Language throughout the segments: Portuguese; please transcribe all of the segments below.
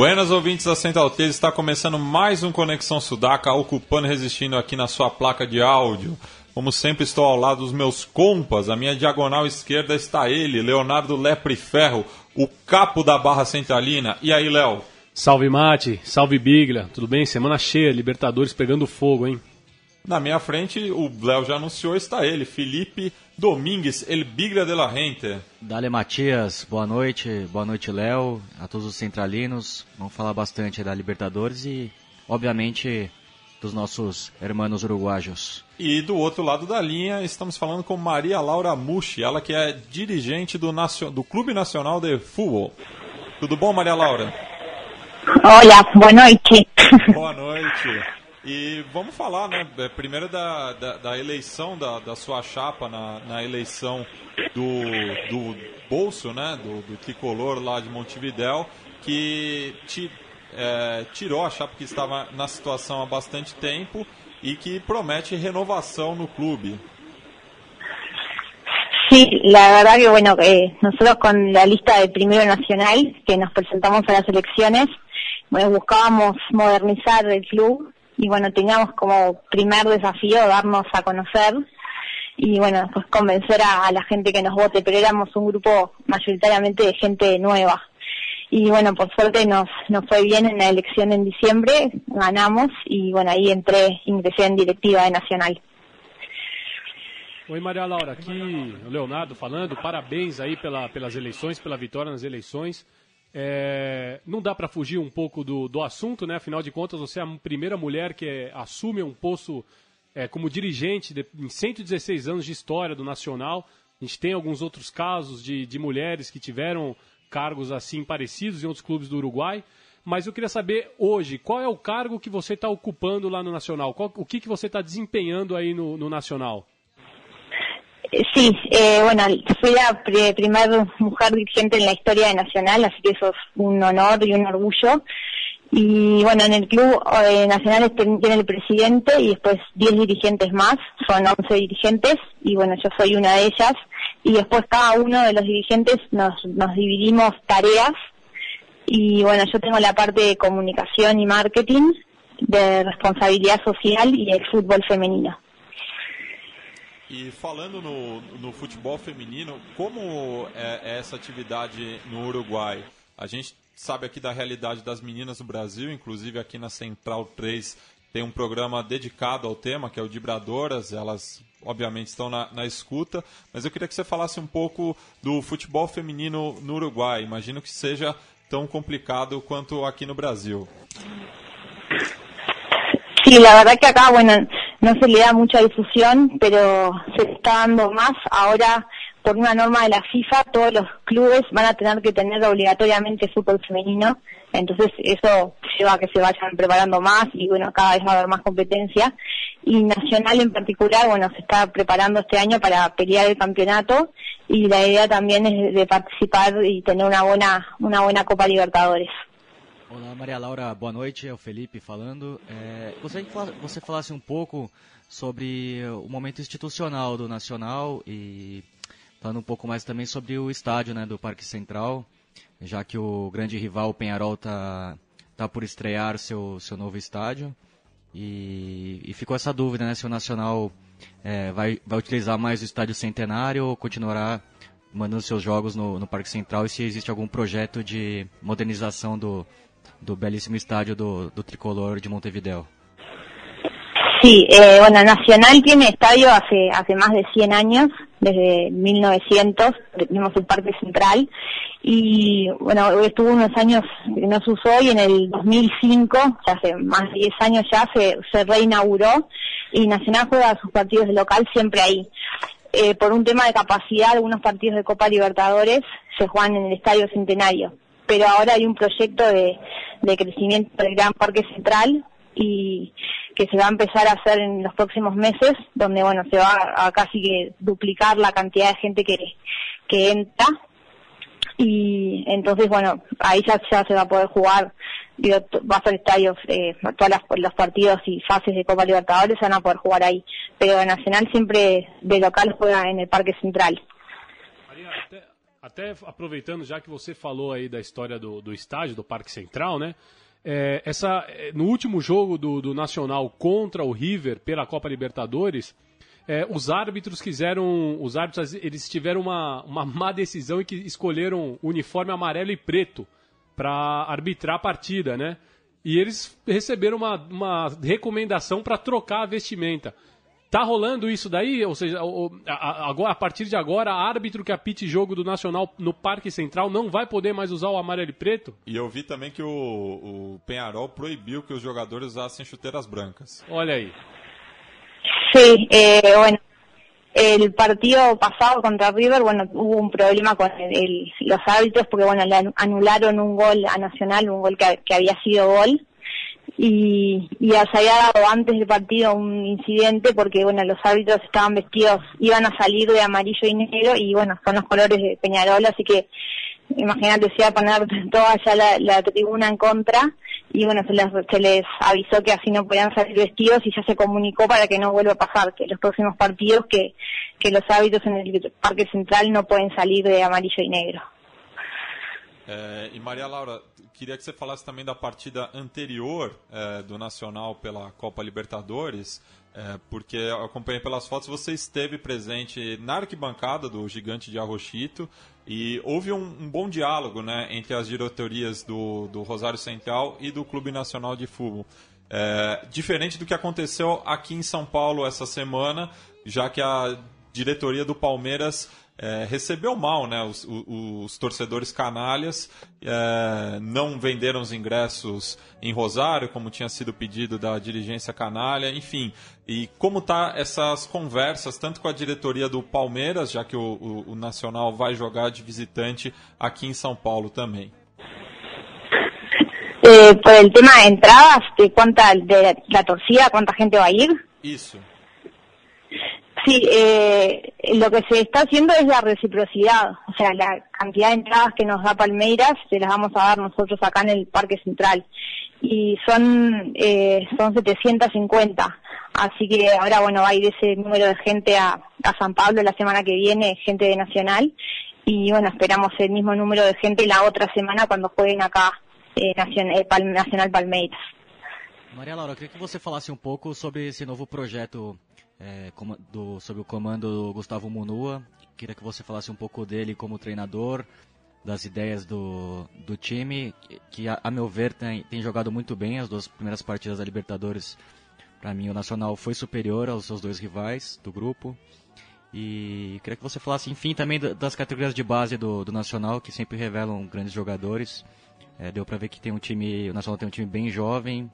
Buenas ouvintes da Central 3, está começando mais um Conexão Sudaca, ocupando e resistindo aqui na sua placa de áudio. Como sempre, estou ao lado dos meus compas. A minha diagonal esquerda está ele, Leonardo Lepre Ferro, o capo da Barra Centralina. E aí, Léo? Salve Mate, salve Biglia, tudo bem? Semana cheia, Libertadores pegando fogo, hein? Na minha frente, o Léo já anunciou, está ele, Felipe Domingues, El Biglia de la Gente. Dale Matias, boa noite, boa noite Léo, a todos os centralinos. Vamos falar bastante da Libertadores e, obviamente, dos nossos hermanos uruguaios. E do outro lado da linha, estamos falando com Maria Laura Mushi, ela que é dirigente do, do Clube Nacional de Futebol. Tudo bom, Maria Laura? Olá, boa noite. Boa noite. E vamos falar, né, é, primeiro da, da, da eleição da, da, sua chapa na, na eleição do, do bolso, né, do, do tricolor lá de Montevidéu, que te, é, tirou a chapa que estava na situação há bastante tempo e que promete renovação no clube. Sí, la verdad que bueno, eh, nosotros con la lista de Primero Nacional que nos presentamos a las elecciones, bueno, buscábamos modernizar el club y bueno, teníamos como primer desafío darnos a conocer y bueno, pues convencer a, la gente que nos vote, pero éramos un grupo mayoritariamente de gente nueva. Y bueno, por suerte nos, nos fue bien en la elección en diciembre, ganamos y bueno, ahí entré, ingresé en directiva de Nacional. Oi Maria Laura, aqui Leonardo falando, parabéns aí pela, pelas eleições, pela vitória nas eleições. É, não dá para fugir um pouco do, do assunto, né? Afinal de contas, você é a primeira mulher que é, assume um posto é, como dirigente de, em 116 anos de história do Nacional. A gente tem alguns outros casos de, de mulheres que tiveram cargos assim parecidos em outros clubes do Uruguai. Mas eu queria saber hoje, qual é o cargo que você está ocupando lá no Nacional? Qual, o que, que você está desempenhando aí no, no Nacional? Sí, eh, bueno, fui la primera mujer dirigente en la historia de Nacional, así que eso es un honor y un orgullo. Y bueno, en el club eh, nacional tiene el presidente y después 10 dirigentes más, son 11 dirigentes y bueno, yo soy una de ellas. Y después cada uno de los dirigentes nos, nos dividimos tareas y bueno, yo tengo la parte de comunicación y marketing, de responsabilidad social y el fútbol femenino. E falando no, no futebol feminino, como é, é essa atividade no Uruguai? A gente sabe aqui da realidade das meninas no Brasil, inclusive aqui na Central 3 tem um programa dedicado ao tema, que é o Dibradoras, elas obviamente estão na, na, escuta, mas eu queria que você falasse um pouco do futebol feminino no Uruguai. Imagino que seja tão complicado quanto aqui no Brasil. Sí, la verdad que acá, bueno, no se le da mucha difusión, pero se está dando más. Ahora, por una norma de la FIFA, todos los clubes van a tener que tener obligatoriamente fútbol femenino. Entonces, eso lleva a que se vayan preparando más y, bueno, cada vez va a haber más competencia. Y Nacional en particular, bueno, se está preparando este año para pelear el campeonato y la idea también es de participar y tener una buena, una buena Copa Libertadores. Olá, Maria Laura, boa noite. É o Felipe falando. É, gostaria que você falasse um pouco sobre o momento institucional do Nacional e falando um pouco mais também sobre o estádio né, do Parque Central, já que o grande rival, Penharol, está tá por estrear seu, seu novo estádio. E, e ficou essa dúvida né, se o Nacional é, vai, vai utilizar mais o estádio centenário ou continuará mandando seus jogos no, no Parque Central e se existe algum projeto de modernização do, do belíssimo estádio do, tricolor de Montevideo. Sí, eh, bueno, Nacional tiene estadio hace hace más de 100 años, desde 1900, tenemos el Parque Central, y bueno, estuvo unos años no se usó y en el 2005, hace más de 10 años ya, se, se reinauguró y Nacional juega sus partidos de local siempre ahí. Eh, por un tema de capacidad, algunos partidos de Copa Libertadores se juegan en el Estadio Centenario pero ahora hay un proyecto de, de crecimiento del Gran Parque Central y que se va a empezar a hacer en los próximos meses, donde bueno se va a casi que duplicar la cantidad de gente que, entra. Y entonces bueno ahí ya, se va a poder jugar digo, va a ser estadios eh, todos los partidos y fases de Copa Libertadores se van a poder jugar ahí. Pero Nacional siempre de local juega en el Parque Central até, aproveitando já que você falou aí da história do, do estádio do Parque Central né é, essa no último jogo do, do Nacional contra o River pela Copa Libertadores é, os árbitros quiseram. Os árbitros eles tiveram uma, uma má decisão e que escolheram uniforme amarelo e preto para arbitrar a partida, né? E eles receberam uma, uma recomendação para trocar a vestimenta. Tá rolando isso daí? Ou seja, agora, a partir de agora, árbitro que apite jogo do Nacional no Parque Central não vai poder mais usar o amarelo e preto? E eu vi também que o, o Penharol proibiu que os jogadores usassem chuteiras brancas. Olha aí. Sí, eh, bueno, el partido pasado contra River, bueno, hubo un problema con el, los árbitros porque, bueno, le anularon un gol a Nacional, un gol que, había sido gol, y, y se había dado antes del partido un incidente porque, bueno, los árbitros estaban vestidos, iban a salir de amarillo y negro, y, bueno, son los colores de Peñarol, así que imagínate, se iba a poner toda ya la, tribuna en contra, y bueno, se les, se les avisó que así no podían salir vestidos y ya se comunicó para que no vuelva a pasar, que los próximos partidos que, que los hábitos en el Parque Central no pueden salir de amarillo y negro. É, e Maria Laura, queria que você falasse também da partida anterior é, do Nacional pela Copa Libertadores, é, porque eu acompanhei pelas fotos, você esteve presente na arquibancada do Gigante de Arrochito e houve um, um bom diálogo né, entre as diretorias do, do Rosário Central e do Clube Nacional de Futebol. É, diferente do que aconteceu aqui em São Paulo essa semana, já que a diretoria do Palmeiras é, recebeu mal, né? Os, os, os torcedores canalhas é, não venderam os ingressos em Rosário, como tinha sido pedido da dirigência canalha, enfim. E como tá essas conversas, tanto com a diretoria do Palmeiras, já que o, o, o Nacional vai jogar de visitante aqui em São Paulo também. Eh, por el tema de entradas, cuánta de la torcida, cuánta gente va a ir. Isso. Sí, eh, lo que se está haciendo es la reciprocidad, o sea, la cantidad de entradas que nos da Palmeiras se las vamos a dar nosotros acá en el Parque Central. Y son eh, son 750, así que ahora bueno va a ir ese número de gente a, a San Pablo la semana que viene, gente de Nacional. Y bueno esperamos el mismo número de gente la otra semana cuando jueguen acá eh, Nacional, eh, Nacional Palmeiras. Maria Laura, eu queria que você falasse um pouco sobre esse novo projeto é, do, sob o comando do Gustavo Munua. Queria que você falasse um pouco dele como treinador, das ideias do, do time, que a, a meu ver tem, tem jogado muito bem as duas primeiras partidas da Libertadores. Para mim, o Nacional foi superior aos seus dois rivais do grupo. E queria que você falasse, enfim, também das categorias de base do, do Nacional, que sempre revelam grandes jogadores. É, deu para ver que tem um time, o Nacional tem um time bem jovem,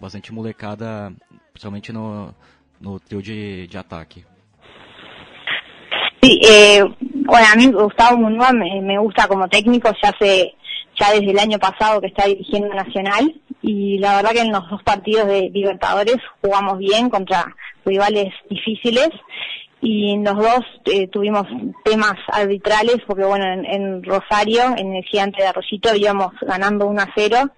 bastante molecada, principalmente no, no trío de, de ataque. Sí, eh, bueno, a mí Gustavo Munúa me, gusta como técnico, ya hace, ya desde el año pasado que está dirigiendo Nacional y la verdad que en los dos partidos de Libertadores jugamos bien contra rivales difíciles y en los dos eh, tuvimos temas arbitrales porque bueno en, en, Rosario en el gigante de Arroyito íbamos ganando 1 a 0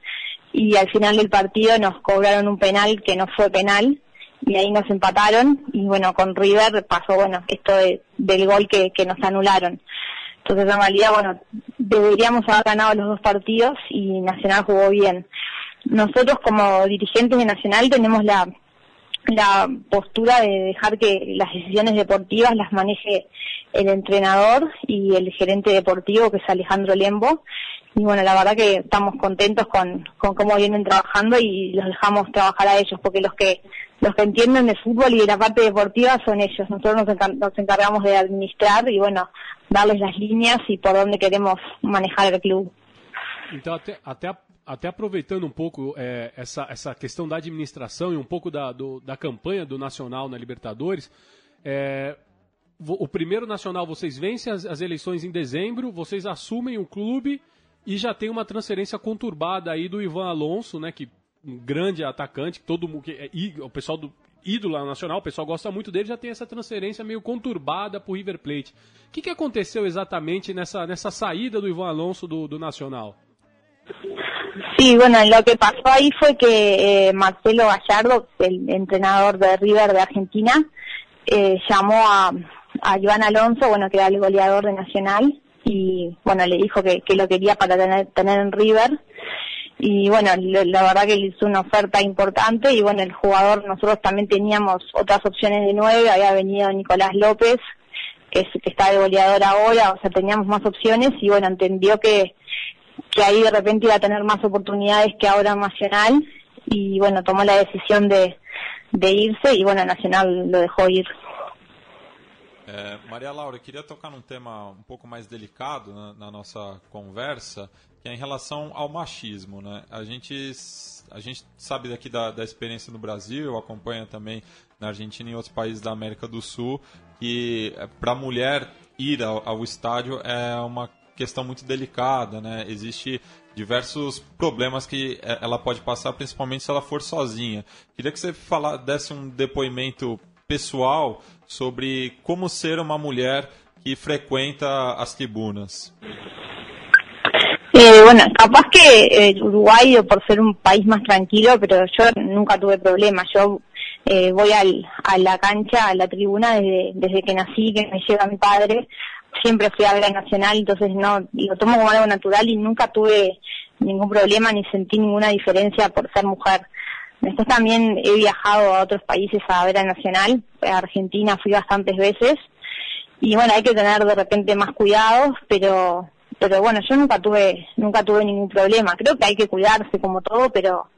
y al final del partido nos cobraron un penal que no fue penal y ahí nos empataron y bueno, con River pasó, bueno, esto del gol que, que nos anularon. Entonces en realidad, bueno, deberíamos haber ganado los dos partidos y Nacional jugó bien. Nosotros como dirigentes de Nacional tenemos la, la postura de dejar que las decisiones deportivas las maneje el entrenador y el gerente deportivo que es Alejandro Lembo y bueno, la verdad que estamos contentos con, con cómo vienen trabajando y los dejamos trabajar a ellos porque los que los que entienden de fútbol y de la parte deportiva son ellos. Nosotros nos, nos encargamos de administrar y, bueno, darles las líneas y por dónde queremos manejar el club. Então, até, até, até aproveitando um pouco é, essa, essa questão da administração e um pouco da, da campanha do Nacional na Libertadores, é, o primeiro Nacional vocês vencem as, as eleições em dezembro, vocês assumem o clube e já tem uma transferência conturbada aí do Ivan Alonso, né, que um grande atacante, todo mundo, que é, o pessoal do ídolo nacional, o pessoal gosta muito dele, já tem essa transferência meio conturbada para o River Plate. O que, que aconteceu exatamente nessa, nessa saída do Ivan Alonso do, do Nacional? Sí, bueno, lo que pasó ahí fue que eh, Marcelo Gallardo, el entrenador de River de Argentina, eh, llamó a, a Iván Alonso, bueno, que era el goleador de Nacional, y bueno, le dijo que, que lo quería para tener, tener en River. Y bueno, la verdad que le hizo una oferta importante y bueno, el jugador, nosotros también teníamos otras opciones de nueve, había venido Nicolás López, que, es, que está de goleador ahora, o sea, teníamos más opciones y bueno, entendió que, que ahí de repente iba a tener más oportunidades que ahora Nacional y bueno, tomó la decisión de, de irse y bueno, Nacional lo dejó ir. É, Maria Laura, eu queria tocar num tema um pouco mais delicado na, na, nossa conversa, que é em relação ao machismo. Né? A, gente, a gente sabe daqui da, da experiência no Brasil, acompanha também na Argentina e em outros países da América do Sul, que é, para a mulher ir ao, ao estádio é uma questão muito delicada, né? Existe diversos problemas que é, ela pode passar, principalmente se ela for sozinha. Queria que você falar, desse um depoimento pessoal sobre como ser uma mulher que frecuenta as tribunas. Eh, bueno, capaz que eh, Uruguay, por ser un país más tranquilo, pero yo nunca tuve problemas. Yo eh, voy al, a la cancha, a la tribuna desde, desde que nací, que me lleva mi padre. Siempre fui a ver Nacional, entonces no lo tomo como algo natural y nunca tuve ningún problema ni sentí ninguna diferencia por ser mujer. Después también he viajado a otros países a ver a Nacional, a Argentina fui bastantes veces y bueno, hay que tener de repente más cuidados, pero pero bueno, yo nunca tuve nunca tuve ningún problema. Creo que hay que cuidarse como todo, pero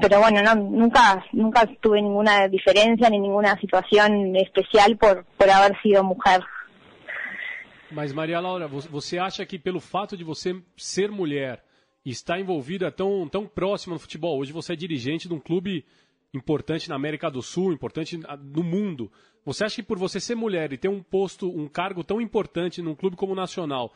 pero bueno, no, nunca nunca tuve ninguna diferencia ni ninguna situación especial por por haber sido mujer. Mas Maria Laura, você acha que pelo fato de você ser mulher está envolvida tão, tão próxima no futebol. Hoje você é dirigente de um clube importante na América do Sul, importante no mundo. Você acha que por você ser mulher e ter um posto, um cargo tão importante num clube como o Nacional,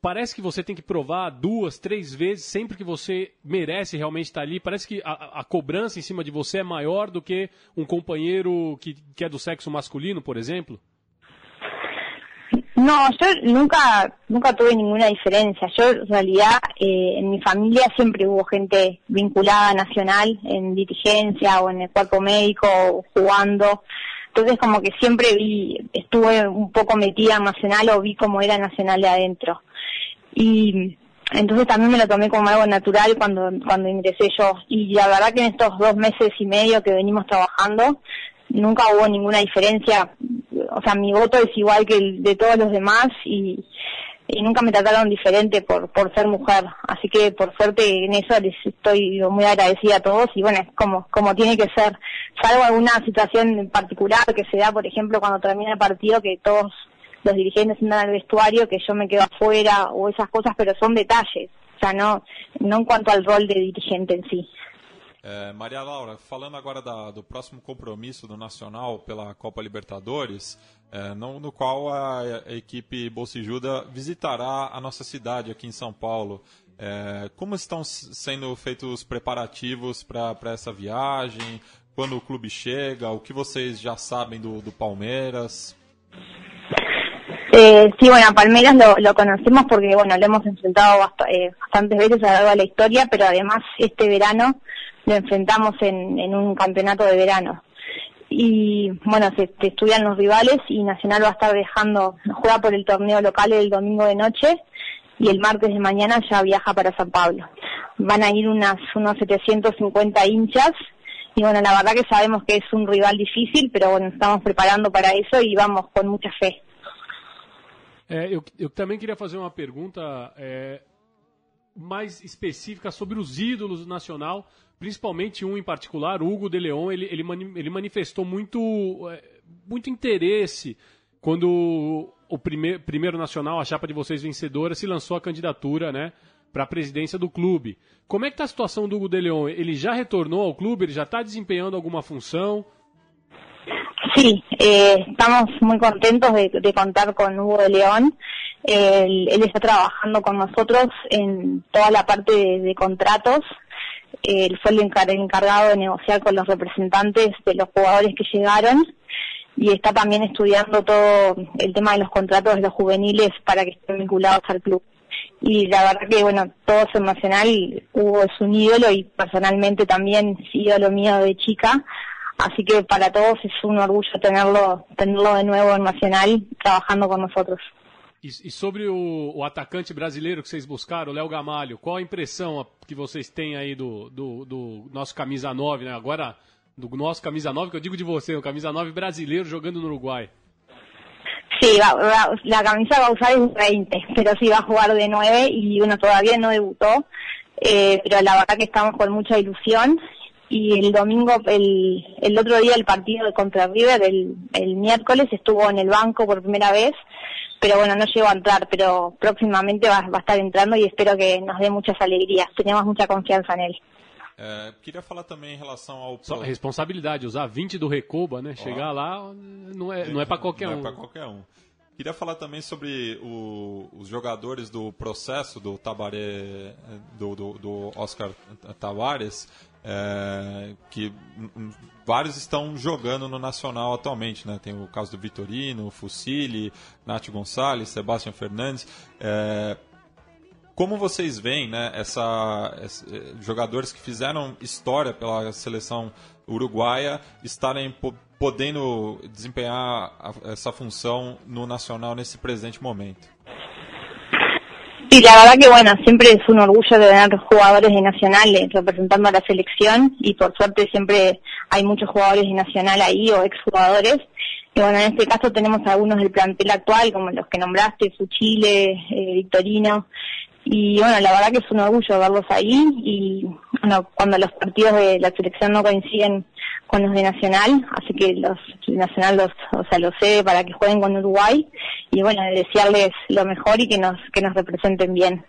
parece que você tem que provar duas, três vezes sempre que você merece realmente estar ali? Parece que a, a cobrança em cima de você é maior do que um companheiro que, que é do sexo masculino, por exemplo? No, yo nunca nunca tuve ninguna diferencia. Yo, en realidad, eh, en mi familia siempre hubo gente vinculada a Nacional, en dirigencia o en el cuerpo médico, jugando. Entonces, como que siempre vi, estuve un poco metida en Nacional o vi cómo era Nacional de adentro. Y entonces también me lo tomé como algo natural cuando, cuando ingresé yo. Y la verdad que en estos dos meses y medio que venimos trabajando, nunca hubo ninguna diferencia o sea, mi voto es igual que el de todos los demás y, nunca me trataron diferente por, por ser mujer. Así que por suerte en eso les estoy muy agradecida a todos y bueno, es como, como tiene que ser. Salvo alguna situación en particular que se da, por ejemplo, cuando termina el partido, que todos los dirigentes andan al vestuario, que yo me quedo afuera o esas cosas, pero son detalles. O sea, no, no en cuanto al rol de dirigente en sí. É, Maria Laura, falando agora da, do próximo compromisso do Nacional pela Copa Libertadores, é, no, no, qual a, a equipe Bolsijuda visitará a nossa cidade aqui em São Paulo. É, como estão sendo feitos os preparativos para essa viagem? Quando o clube chega? O que vocês já sabem do, do Palmeiras? Eh, sí, bueno, a Palmeiras lo, lo, conocemos porque, bueno, lo hemos enfrentado bast eh, bastantes veces a lo largo de la historia, pero además este verano lo enfrentamos en, en un campeonato de verano. Y bueno, se, se, estudian los rivales y Nacional va a estar dejando, juega por el torneo local el domingo de noche y el martes de mañana ya viaja para San Pablo. Van a ir unas, unos 750 hinchas y bueno, la verdad que sabemos que es un rival difícil, pero bueno, estamos preparando para eso y vamos con mucha fe. É, eu, eu, também queria fazer uma mais específica sobre os ídolos do Nacional, principalmente um em particular, Hugo de Leon, ele, ele, mani ele manifestou muito, é, muito interesse quando o primeir, primeiro Nacional, a chapa de vocês vencedora, se lançou a candidatura né, para a presidência do clube. Como é que está a situação do Hugo de Leon? Ele já retornou ao clube? Ele já está desempenhando alguma função? Sí, eh, estamos muy contentos de, de, contar con Hugo de León. Él, está trabajando con nosotros en toda la parte de, de contratos él fue el encargado de negociar con los representantes de los jugadores que llegaron y está también estudiando todo el tema de los contratos de los juveniles para que estén vinculados al club. Y la verdad que, bueno, todo es emocional, Hugo es un ídolo y personalmente también es ídolo mío de chica, así que para todos es un orgullo tenerlo, tenerlo de nuevo en Nacional trabajando con nosotros. E, e sobre o, o, atacante brasileiro que vocês buscaram, o Léo Gamalho, qual a impressão que vocês têm aí do, do, do nosso camisa 9, né? Agora do nosso camisa 9, que eu digo de você, o camisa 9 brasileiro jogando no Uruguai. Sí, va, va, la camisa va a usar es 20, pero sí va a jugar de 9 y uno todavía no debutó, eh, pero la verdad que estamos con mucha ilusión y el domingo, el, el otro día el partido de contra River, el, el miércoles estuvo en el banco por primera vez, pero bueno, no llegó a entrar, pero próximamente va, va a estar entrando y espero que nos dé muchas alegrías, tenemos mucha confianza en él. É, queria falar também em relação ao. Só responsabilidade, usar 20 do Recoba, né? Chegar lá não é, não é para qualquer não um. Não é para qualquer um. Queria falar também sobre o, os jogadores do processo do Tabaré, do, do, do Oscar Tavares, é, que vários estão jogando no Nacional atualmente, né? Tem o caso do Vitorino, Fucili, Nath Gonçalves, Sebastião Fernandes. É, como vocês veem, né, essa, essa, eh, jogadores que fizeram história pela seleção uruguaia estarem po podendo desempenhar a, essa função no nacional nesse presente momento? Sí, la verdad que bueno, siempre es un orgullo tener jugadores de Nacional representando a la selección y por suerte siempre hay muchos jugadores de Nacional ahí o exjugadores. Y bueno, en este caso tenemos algunos del plantel actual, como los que nombraste, Fuchile, eh, Victorino, y bueno, la verdad que es un orgullo verlos ahí y cuando los partidos de la selección no coinciden con los de Nacional, así que los Nacional los, o sea, los sé para que jueguen con Uruguay y bueno, desearles lo mejor y que nos que nos representen bien.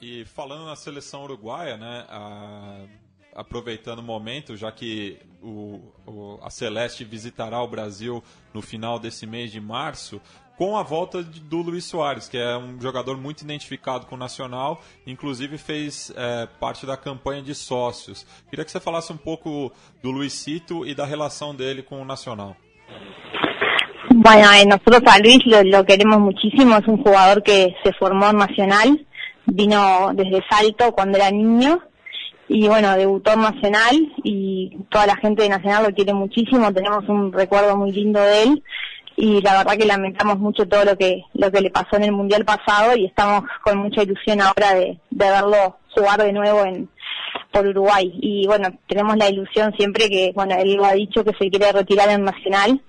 E falando na seleção uruguaia, né, a, aproveitando o momento, já que o, Celeste visitará o Brasil no final desse mês de março, com a volta de, do Luiz Soares, que é um jogador muito identificado com o Nacional, inclusive fez é, parte da campanha de sócios. Queria que você falasse um pouco do Luisito e da relação dele com o Nacional. Bueno, eh, nosotros a Luis lo, lo, queremos muchísimo, es un jugador que se formó en Nacional, vino desde Salto cuando era niño y bueno, debutó en Nacional y toda la gente de Nacional lo quiere muchísimo, tenemos un recuerdo muy lindo de él y la verdad que lamentamos mucho todo lo que lo que le pasó en el mundial pasado y estamos con mucha ilusión ahora de, de verlo jugar de nuevo en por Uruguay. Y bueno tenemos la ilusión siempre que bueno él lo ha dicho que se quiere retirar en Nacional.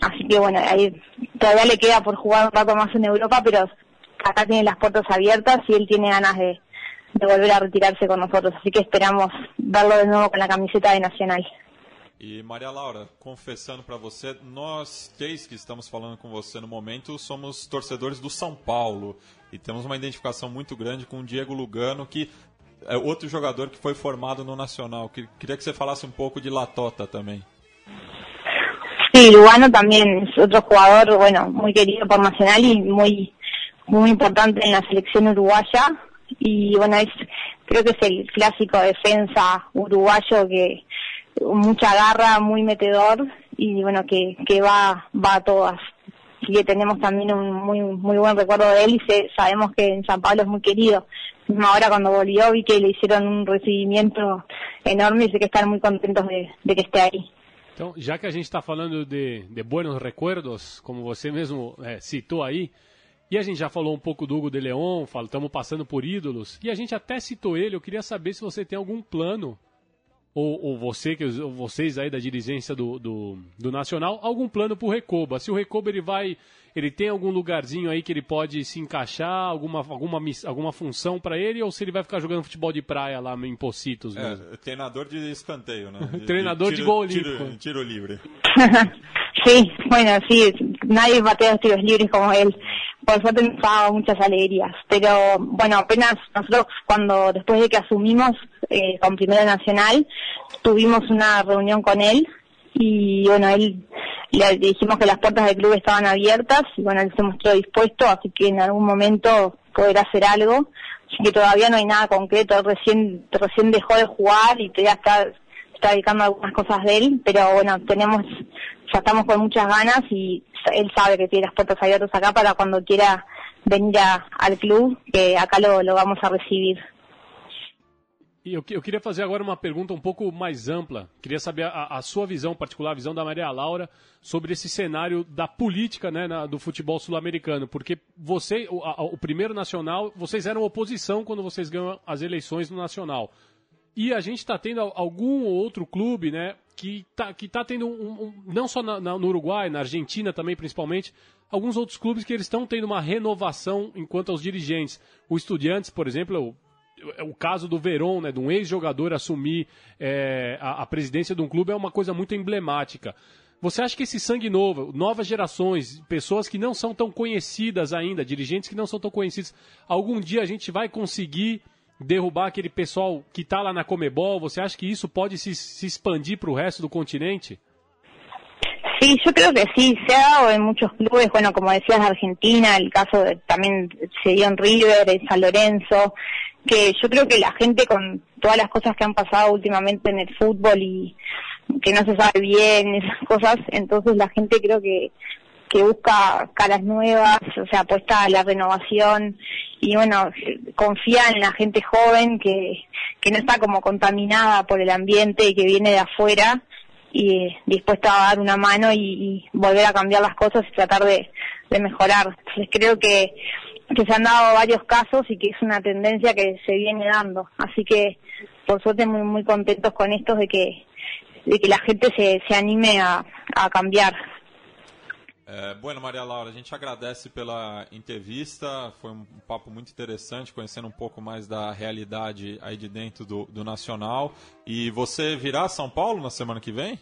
Así que bueno ahí todavía le queda por jugar un rato más en Europa pero acá tiene las puertas abiertas y él tiene ganas de, de volver a retirarse con nosotros. Así que esperamos verlo de nuevo con la camiseta de Nacional E Maria Laura, confessando para você, nós três que estamos falando com você no momento somos torcedores do São Paulo e temos uma identificação muito grande com o Diego Lugano, que é outro jogador que foi formado no Nacional. Queria que você falasse um pouco de Latota também. Sí, Lugano también es otro jugador, bueno, muy querido por Nacional muy, muy importante en la selección uruguaya. Y bueno, es, creo que es el clásico defensa uruguayo que mucha garra, muy metedor y bueno, que, que va, va a todas. Y que tenemos también un muy, muy buen recuerdo de él y sabemos que en San Pablo es muy querido. Ahora cuando volvió vi que le hicieron un recibimiento enorme y sé que están muy contentos de, que esté ahí. Então, já que a gente está falando de, buenos recuerdos, como você mesmo é, citou aí, e a gente já falou um pouco do Hugo de Leon, estamos passando por ídolos, e a gente até citou ele, eu queria saber se você tem algum plano ou, ou você, que, ou vocês aí da dirigência do, do, do Nacional, algum plano para o Recoba? Se o Recoba ele vai, ele tem algum lugarzinho aí que ele pode se encaixar, alguma, alguma, alguma função para ele, ou se ele vai ficar jogando futebol de praia lá em Pocitos mesmo? É, treinador de escanteio, né? De, treinador de, tiro, de gol olímpico. Tiro, tiro livre. sí, bueno, sí, nadie patea los libres como él. Por suerte nos ha dado muchas alegrías. Pero bueno, apenas nosotros cuando después de que asumimos eh, con Primera Nacional, tuvimos una reunión con él y bueno, él le dijimos que las puertas del club estaban abiertas y bueno, él se mostró dispuesto, así que en algún momento poder hacer algo. Así que todavía no hay nada concreto, recién recién dejó de jugar y ya está, está dedicando algunas cosas de él, pero bueno, tenemos, ya estamos con muchas ganas y él sabe que tiene las puertas abiertas acá para cuando quiera venir al club, que acá lo, lo vamos a recibir. E eu, eu, queria fazer agora uma pergunta um pouco mais ampla. Queria saber a, a, sua visão particular, a visão da Maria Laura, sobre esse cenário da política né, na, do futebol sul-americano. Porque você, o, a, o, primeiro nacional, vocês eram oposição quando vocês ganham as eleições no nacional. E a gente está tendo algum outro clube né, que está que tá tendo, um, um, não só na, na, no Uruguai, na Argentina também principalmente, alguns outros clubes que eles estão tendo uma renovação enquanto aos dirigentes. O Estudiantes, por exemplo, é o caso do Verón, né, de um ex-jogador assumir é, a, a, presidência de um clube é uma coisa muito emblemática. Você acha que esse sangue novo, novas gerações, pessoas que não são tão conhecidas ainda, dirigentes que não são tão conhecidos, algum dia a gente vai conseguir derrubar aquele pessoal que está lá na Comebol? Você acha que isso pode se, se expandir para o resto do continente? Sí, yo creo que sí, se ha dado en muchos clubes, bueno, como decías, Argentina, el caso de, también se dio en River, en San Lorenzo, que yo creo que la gente con todas las cosas que han pasado últimamente en el fútbol y que no se sabe bien esas cosas, entonces la gente creo que que busca caras nuevas, o sea, apuesta a la renovación y bueno, confía en la gente joven que, que no está como contaminada por el ambiente y que viene de afuera y dispuesta a dar una mano y, y volver a cambiar las cosas y tratar de, de mejorar. Entonces creo que que se han dado varios casos y que es una tendencia que se viene dando. Así que, por suerte, muy, muy contentos con esto de que, de que la gente se, se anime a, a cambiar. É, bueno, Maria Laura, a gente agradece pela entrevista, foi um papo muito interessante, conhecendo um pouco mais da realidade aí de dentro do, do Nacional. E você virá a São Paulo na semana que vem?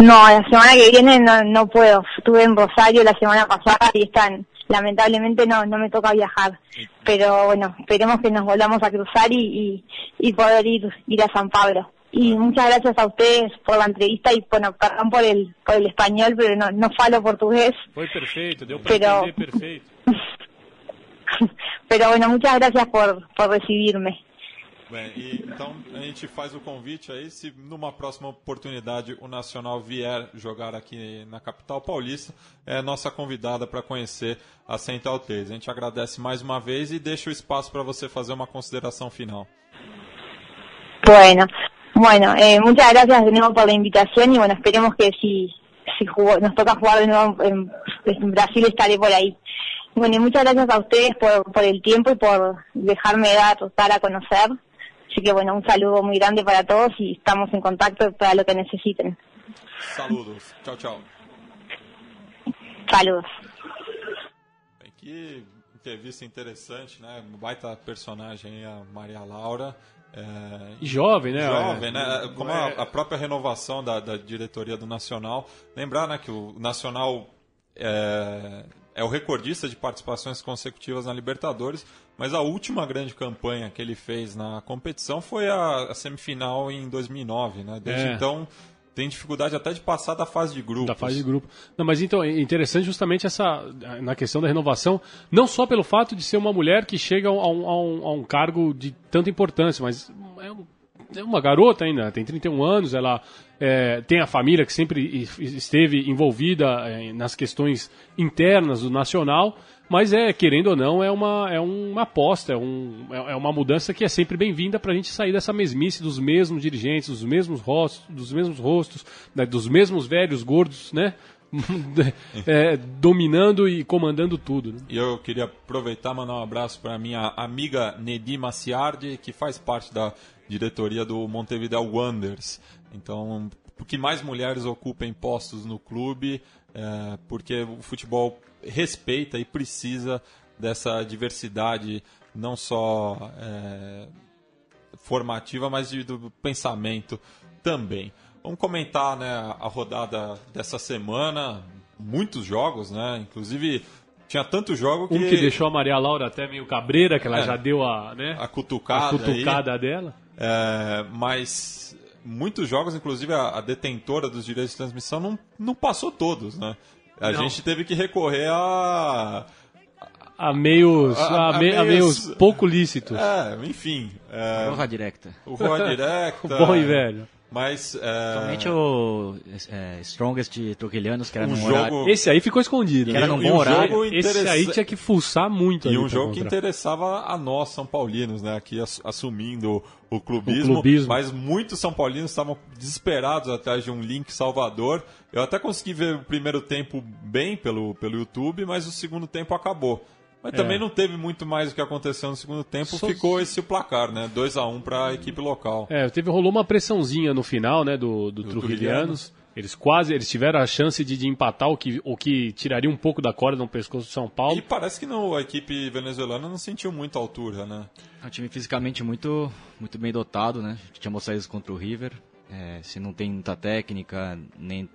No, la semana que viene no, no puedo. Estuve en Rosario la semana pasada y están lamentablemente no, no me toca viajar. Pero bueno, esperemos que nos volvamos a cruzar y, y, y poder ir, ir a San Pablo. Y muchas gracias a ustedes por la entrevista y bueno, perdón por el, por el español, pero no, no falo portugués. Foi perfeito, deu para pero... entender perfeito. pero bueno, muchas gracias por, por recibirme. Bem, e, então a gente faz o convite aí, se numa próxima oportunidade o Nacional vier jogar aqui na capital paulista, é nossa convidada para conhecer a Central 3. A gente agradece mais uma vez e deixa o espaço para você fazer uma consideração final. Bueno, bueno, eh, muchas gracias de nuevo por la invitación y bueno, esperemos que si, si jugó, nos toca jugar de nuevo en, en Brasil estaré por ahí. Bueno, y muchas gracias a ustedes por, por el tiempo y por dejarme dar, dar a conocer. Así que bueno, un saludo muy grande para todos y estamos en contacto para lo que necesiten. Saludos. Chao, chao. Saludos. Que entrevista interessante, né? Baita personagem a Maria Laura. É... Jovem, né? Jovem, né? Como a, a própria renovação da, da, diretoria do Nacional. Lembrar né, que o Nacional é, é o recordista de participações consecutivas na Libertadores, mas a última grande campanha que ele fez na competição foi a, a semifinal em 2009, né? Desde é. então tem dificuldade até de passar da fase de grupo. Da fase de grupo. Não, mas então é interessante justamente essa na questão da renovação, não só pelo fato de ser uma mulher que chega a um, a um, a um cargo de tanta importância, mas é um é uma garota ainda, tem 31 anos, ela é, tem a família que sempre esteve envolvida é, nas questões internas do nacional, mas é, querendo ou não, é uma, é uma aposta, é, um, é, é uma mudança que é sempre bem-vinda para a gente sair dessa mesmice dos mesmos dirigentes, dos mesmos rostos, dos mesmos rostos, né, dos mesmos velhos gordos, né? é, dominando e comandando tudo. Né? Eu queria aproveitar e mandar um abraço para minha amiga Nedi Maciardi, que faz parte da diretoria do Montevideo Wanderers. Então, que mais mulheres ocupem postos no clube, é, porque o futebol respeita e precisa dessa diversidade, não só é, formativa, mas de, do pensamento também. Vamos comentar né, a rodada dessa semana, muitos jogos, né? Inclusive tinha tanto jogo que. Um que deixou a Maria Laura até meio cabreira, que ela é, já deu a, né, a cutucada, a cutucada dela. É, mas muitos jogos, inclusive a, a, detentora dos direitos de transmissão, não, não passou todos, né? A não. gente teve que recorrer a. A meios, a, a, a, meios, meios pouco lícitos. É, enfim. É, o Rua Directa. O Rua Directa. o bom e velho. Mas. É... Somente o é, Strongest Trujillianos, que era um num jogo... horário. Esse aí ficou escondido. Que era num bom horário. Esse aí tinha que fuçar muito. E um jogo que interessava a nós, São Paulinos, né? Aqui assumindo o clubismo, o clubismo. Mas muitos São Paulinos estavam desesperados atrás de um link Salvador. Eu até consegui ver o primeiro tempo bem pelo, pelo YouTube, mas o segundo tempo acabou. Mas também é. não teve muito mais o que aconteceu no segundo tempo, Só... ficou esse placar, né? 2 a 1 um para a equipe local. É, teve rolou uma pressãozinha no final, né, do, do, do Trujillianos. Eles quase, eles tiveram a chance de, de, empatar, o que, o que tiraria um pouco da corda no pescoço do São Paulo. E parece que não, a equipe venezuelana não sentiu muita altura, né? É um time fisicamente muito, muito bem dotado, né? Tinha mostrado isso contra o River. É, se não tem muita técnica, nem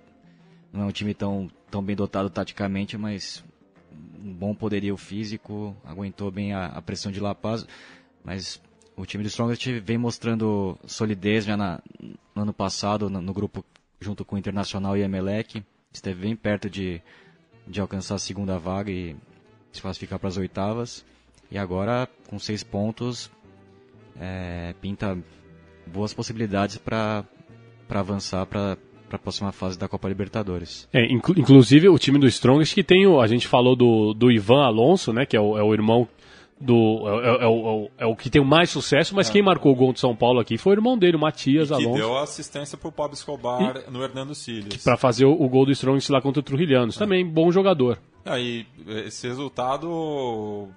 não é um time tão, tão bem dotado taticamente, mas um bom poderio físico, aguentou bem a, a pressão de La Paz, mas o time do Strongest vem mostrando solidez já na, no ano passado no, no, grupo junto com o Internacional e Emelec, esteve bem perto de, de alcançar a segunda vaga e se classificar para as oitavas, e agora com seis pontos é, pinta boas possibilidades para avançar para para a próxima fase da Copa Libertadores. É, inclu inclusive o time do Strongest que tem o, a gente falou do, do Ivan Alonso, né, que é o, é o irmão do é, é, é, o, é, o, que tem mais sucesso, mas é. quem marcou o gol de São Paulo aqui foi o irmão dele, o Matias e que Alonso. deu assistência para o Pablo Escobar e, no Hernando Siles. Para fazer o, o, gol do Strongest lá contra o Trujillianos. Também bom jogador. Aí esse resultado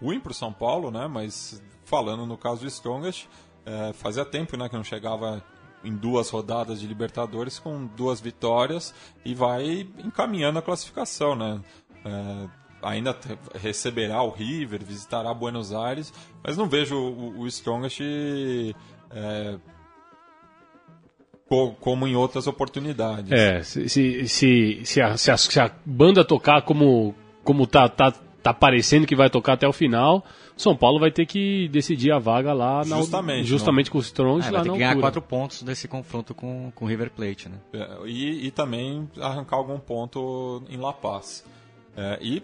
ruim para o São Paulo, né? Mas falando no caso do Strongest, é, fazia tempo né, que não chegava em duas rodadas de Libertadores com duas vitórias e vai encaminhando a classificação, né? É, ainda receberá o River, visitará Buenos Aires, mas não vejo o, o Strongest é, como em outras oportunidades. É, se, se, se, se, a, se, a, se a banda tocar como, como tá, tá, tá parecendo que vai tocar até o final, são Paulo vai ter que decidir a vaga lá na, justamente, justamente com os Strongest é, lá vai ter que ganhar quatro pontos desse confronto com o River Plate, né? É, e, e, também arrancar algum ponto em La Paz. É, e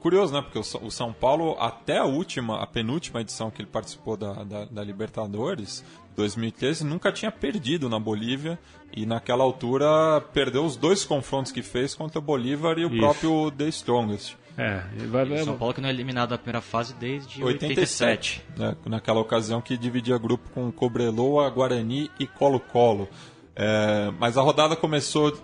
curioso, né? Porque o, o, São Paulo, até a última, a penúltima edição que ele participou da, da, da Libertadores, 2013, nunca tinha perdido na Bolívia e naquela altura perdeu os dois confrontos que fez contra o Bolívar e o Isso. próprio The Strongest. É, vai, vai, São Paulo que não é eliminado da primeira fase desde 87. 87 né, naquela ocasião que dividia grupo com Cobreloa, Guarani e Colo-Colo. É, mas a rodada começou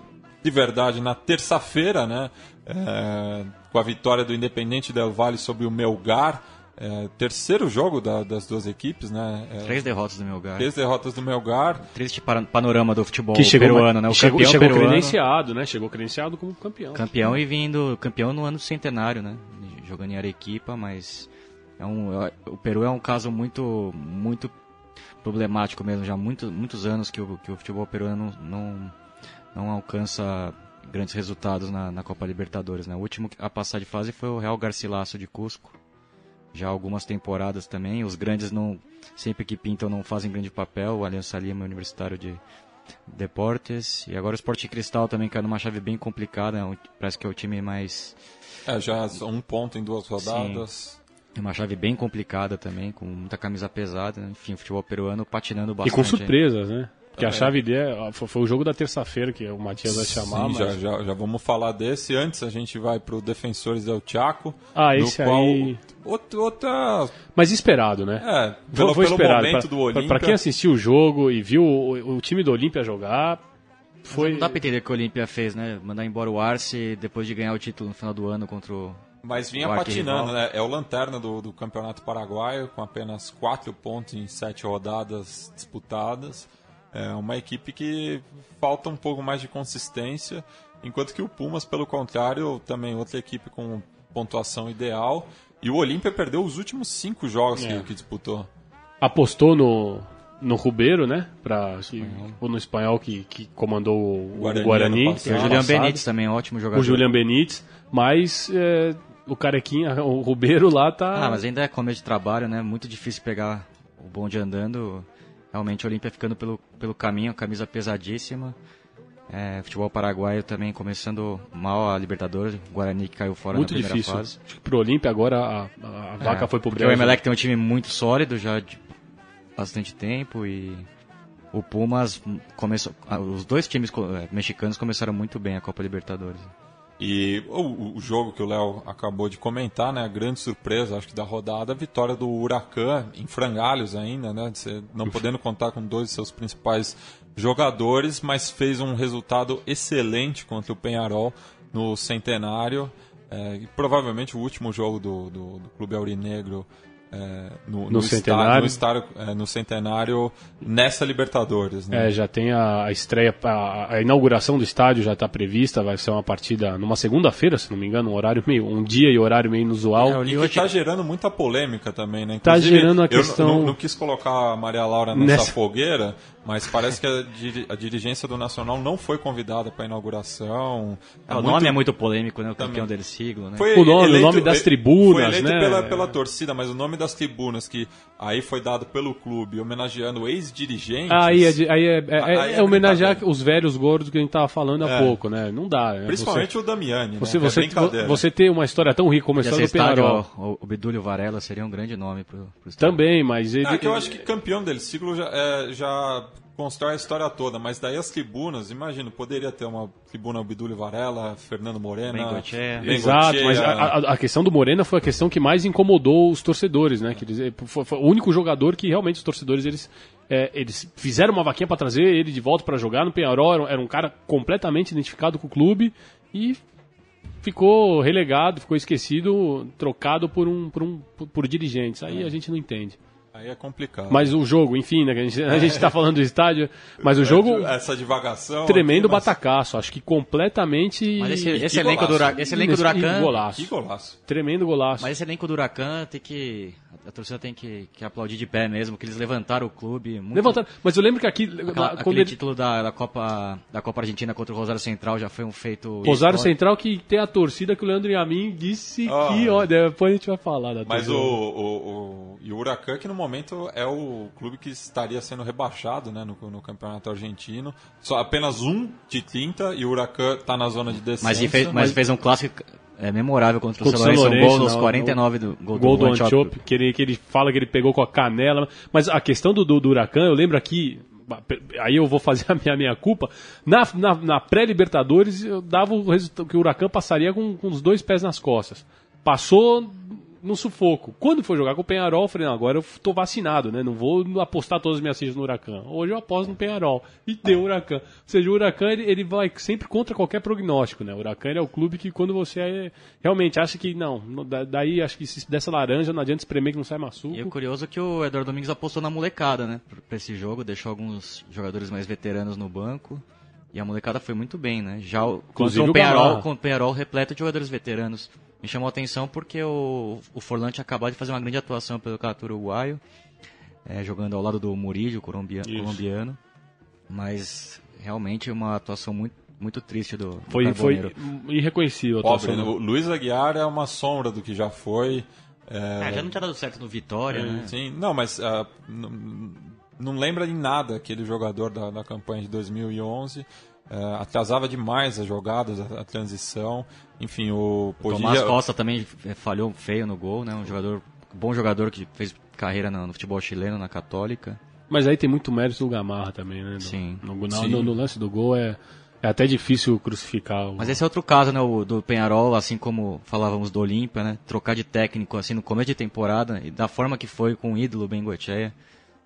de verdade na terça-feira, né? É, com a vitória do Independente Del Valle sobre o Melgar. É, terceiro jogo da, das duas equipes, né? É, três derrotas do Melgar. Três derrotas do Melgar. Triste panorama do futebol que chegou, peruano, né? O chegou, campeão chegou peruano, credenciado, né? Chegou credenciado como campeão. Campeão e vindo campeão no ano centenário, né? Jogando em Arequipa, mas é um, é, o Peru é um caso muito, muito problemático mesmo. Já há muito, muitos anos que o, que o futebol peruano não, não, não alcança grandes resultados na, na Copa Libertadores, né? O último a passar de fase foi o Real Garcilaso de Cusco já algumas temporadas também. Os grandes não sempre que pintam não fazem grande papel. O Aliança Lima é Universitário de Deportes e agora o Sport Cristal também caiu numa chave bem complicada. É parece que é o time mais é já um ponto em duas rodadas. Sim. Uma chave bem complicada também, com muita camisa pesada. Enfim, o futebol peruano patinando bastante. E com surpresas, né? Que a chave dele foi o jogo da terça-feira que o Matias vai chamar. Sim, mas... já, já, já, vamos falar desse. Antes a gente vai pro Defensores del Chaco. Ah, esse qual... aí. Outra, outra. Mas esperado, né? É, pelo, foi esperado. momento pra, do Olímpia. Pra, quem assistiu o jogo e viu o, o time do Olímpia jogar, foi... Não dá pra entender o que o Olímpia fez, né? Mandar embora o Arce depois de ganhar o título no final do ano contra o. Mas vinha patinando, né? É o lanterna do, do Campeonato Paraguaio, com apenas quatro pontos em sete rodadas disputadas. É uma equipe que falta um pouco mais de consistência, enquanto que o Pumas, pelo contrário, também outra equipe com pontuação ideal. E o Olímpia perdeu os últimos cinco jogos é. que, que, disputou. Apostou no, no Rubeiro, né? Pra, ou no espanhol que, que comandou o Guarani. O Guarani e o Julian Benítez também, ótimo jogador. O Julian Benítez, mas é, o Carequinha, o Rubeiro lá tá. Ah, mas ainda é começo de trabalho, né? Muito difícil pegar o bonde andando realmente o Olímpia ficando pelo, pelo caminho, camisa pesadíssima. É, futebol paraguaio também começando mal a Libertadores, o Guarani que caiu fora muito na primeira difícil. fase. Acho que pro Olímpia agora a, a, a vaca É, foi pro porque o. Emelec tem um time muito sólido já de bastante tempo e o Pumas começou, ah, os dois times eh, mexicanos começaram muito bem a Copa Libertadores. E o, o jogo que o Léo acabou de comentar, né? A grande surpresa, acho que da rodada, a vitória do Huracan em frangalhos ainda, né? Você não podendo contar com dois de seus principais jogadores, mas fez um resultado excelente contra o Penharol no Centenário. É, e provavelmente o último jogo do, do, do Clube Aurinegro é, no, No está- Centenário. no, estádio- é, no Centenário nessa Libertadores. Né? É, já tem a, a estreia, a, a inauguração do estádio já está prevista, vai ser uma partida numa segunda-feira, se não me engano, um horário meio, um dia e horário meio inusual. É, E está gerando muita polêmica também, né? Tá Inclusive, gerando a eu questão- não, não quis colocar a Maria Laura nessa, Nessa- fogueira, mas parece que a, diri- a dirigência do Nacional não foi convidada para a inauguração. É, o muito- nome é muito polêmico, né? O Também. campeão del siglo, né? Foi O nome- o eleito- nome das eh, tribunas, foi eleito né? Pela, pela torcida, mas o nome das tribunas que aí foi dado pelo clube, homenageando ex-dirigentes. Aí é, aí é, é- é- Aí é é homenagear os velhos gordos que a gente tava falando há É. pouco, né? Não dá. né? Principalmente o Damiani, você, né? você, é você, você ter uma história tão rica, começando estádio, Penarol. o, o Bedúlio Varela seria um grande nome pro, pro estádio. Também, mas ele, Ah, que eu acho que campeão del siglo já, é, já constrói a história toda, mas daí as tribunas, imagino, poderia ter uma tribuna Abdulio Varela, Fernando Morena. Bengoechea, Exato, mas a, a- a questão do Morena foi a questão que mais incomodou os torcedores, né? Quer dizer, foi, foi o único jogador que realmente os torcedores eles, é, eles fizeram uma vaquinha para trazer ele de volta para jogar no Penharol. Era, um- era um cara completamente identificado com o clube e ficou relegado, ficou esquecido, trocado por um por, um, por, por dirigentes. Aí a gente não entende. Aí é complicado. Mas o jogo, enfim, né? A gente, a gente tá falando do estádio, mas o jogo Essa divagação. tremendo aqui, mas- batacaço. Acho que completamente. Mas esse, esse que elenco do, esse elenco do Huracan... Golaço. Que golaço. Tremendo golaço. Mas esse elenco do Huracan tem que... A torcida tem que, que aplaudir de pé mesmo, que eles levantaram o clube. Muito, Levantaram. Mas eu lembro que aqui. Aquela- na- aquele quando ele, título da, da, Copa, da Copa Argentina contra o Rosário Central já foi um feito... Rosário histórico. Central que tem a torcida que o Leandro Yamin disse Ah. que. Ó, depois a gente vai falar da Mas o, torcida. o, o, e o Huracan, que no momento é o clube que estaria sendo rebaixado né, no, no campeonato argentino. Só apenas um de 30 e o Huracan está na zona de descenso. Mas, fez, mas fez um clássico é, memorável contra o São Lourenço, um gol nos não, 49 do gol, Gol do Antiope. Antiope, que ele, que ele fala que ele pegou com a canela. Mas a questão do, do, do Huracan, eu lembro aqui. Aí eu vou fazer a minha, a minha culpa. Na, na, na pré-Libertadores, eu dava o resultado que o Huracan passaria com, com os dois pés nas costas. Passou no sufoco. Quando foi jogar com o Penharol, eu falei, não, agora eu tô vacinado, né? Não vou apostar todas as minhas fichas no Huracan. Hoje eu aposto no Penharol. E deu o Huracan. Ou seja, o Huracan, ele, ele vai sempre contra qualquer prognóstico, né? O Huracan ele é o clube que quando você é- realmente acha que, não, não- da- daí acho que se dessa laranja não adianta espremer que não sai maçuco. E o curioso é que o Eduardo Domingos apostou na molecada, né? Pra esse jogo, deixou alguns jogadores mais veteranos no banco. E a molecada foi muito bem, né? Já o, Inclusive o Penharol, o Penharol repleto de jogadores veteranos. Me chamou a atenção porque o, o Forlan tinha acabado de fazer uma grande atuação pelo Campeonato Uruguaio, é, jogando ao lado do Murillo, colombia- Isso. colombiano. Mas realmente uma atuação muito, muito triste do, do Foi, foi irreconhecível a Pobre, atuação né? do- o Luiz Aguiar é uma sombra do que já foi. É, É, já não tinha dado certo no Vitória, né? Sim, não, mas n- não lembra em nada aquele jogador da, da campanha de 2011. Ah, atrasava demais as jogadas, a, a transição. Enfim, o Tomás podia, Costa também é, falhou feio no gol, né? Um jogador, bom jogador que fez carreira no, no futebol chileno, na Católica. Mas aí tem muito mérito do Gamarra também, né? No- Sim. No, no- Sim. no- no lance do gol é, é até difícil crucificar. O... Mas esse é outro caso, né? O do Penharol, assim como falávamos do Olímpia, né? Trocar de técnico assim no começo de temporada e da forma que foi com o ídolo Bengoechea,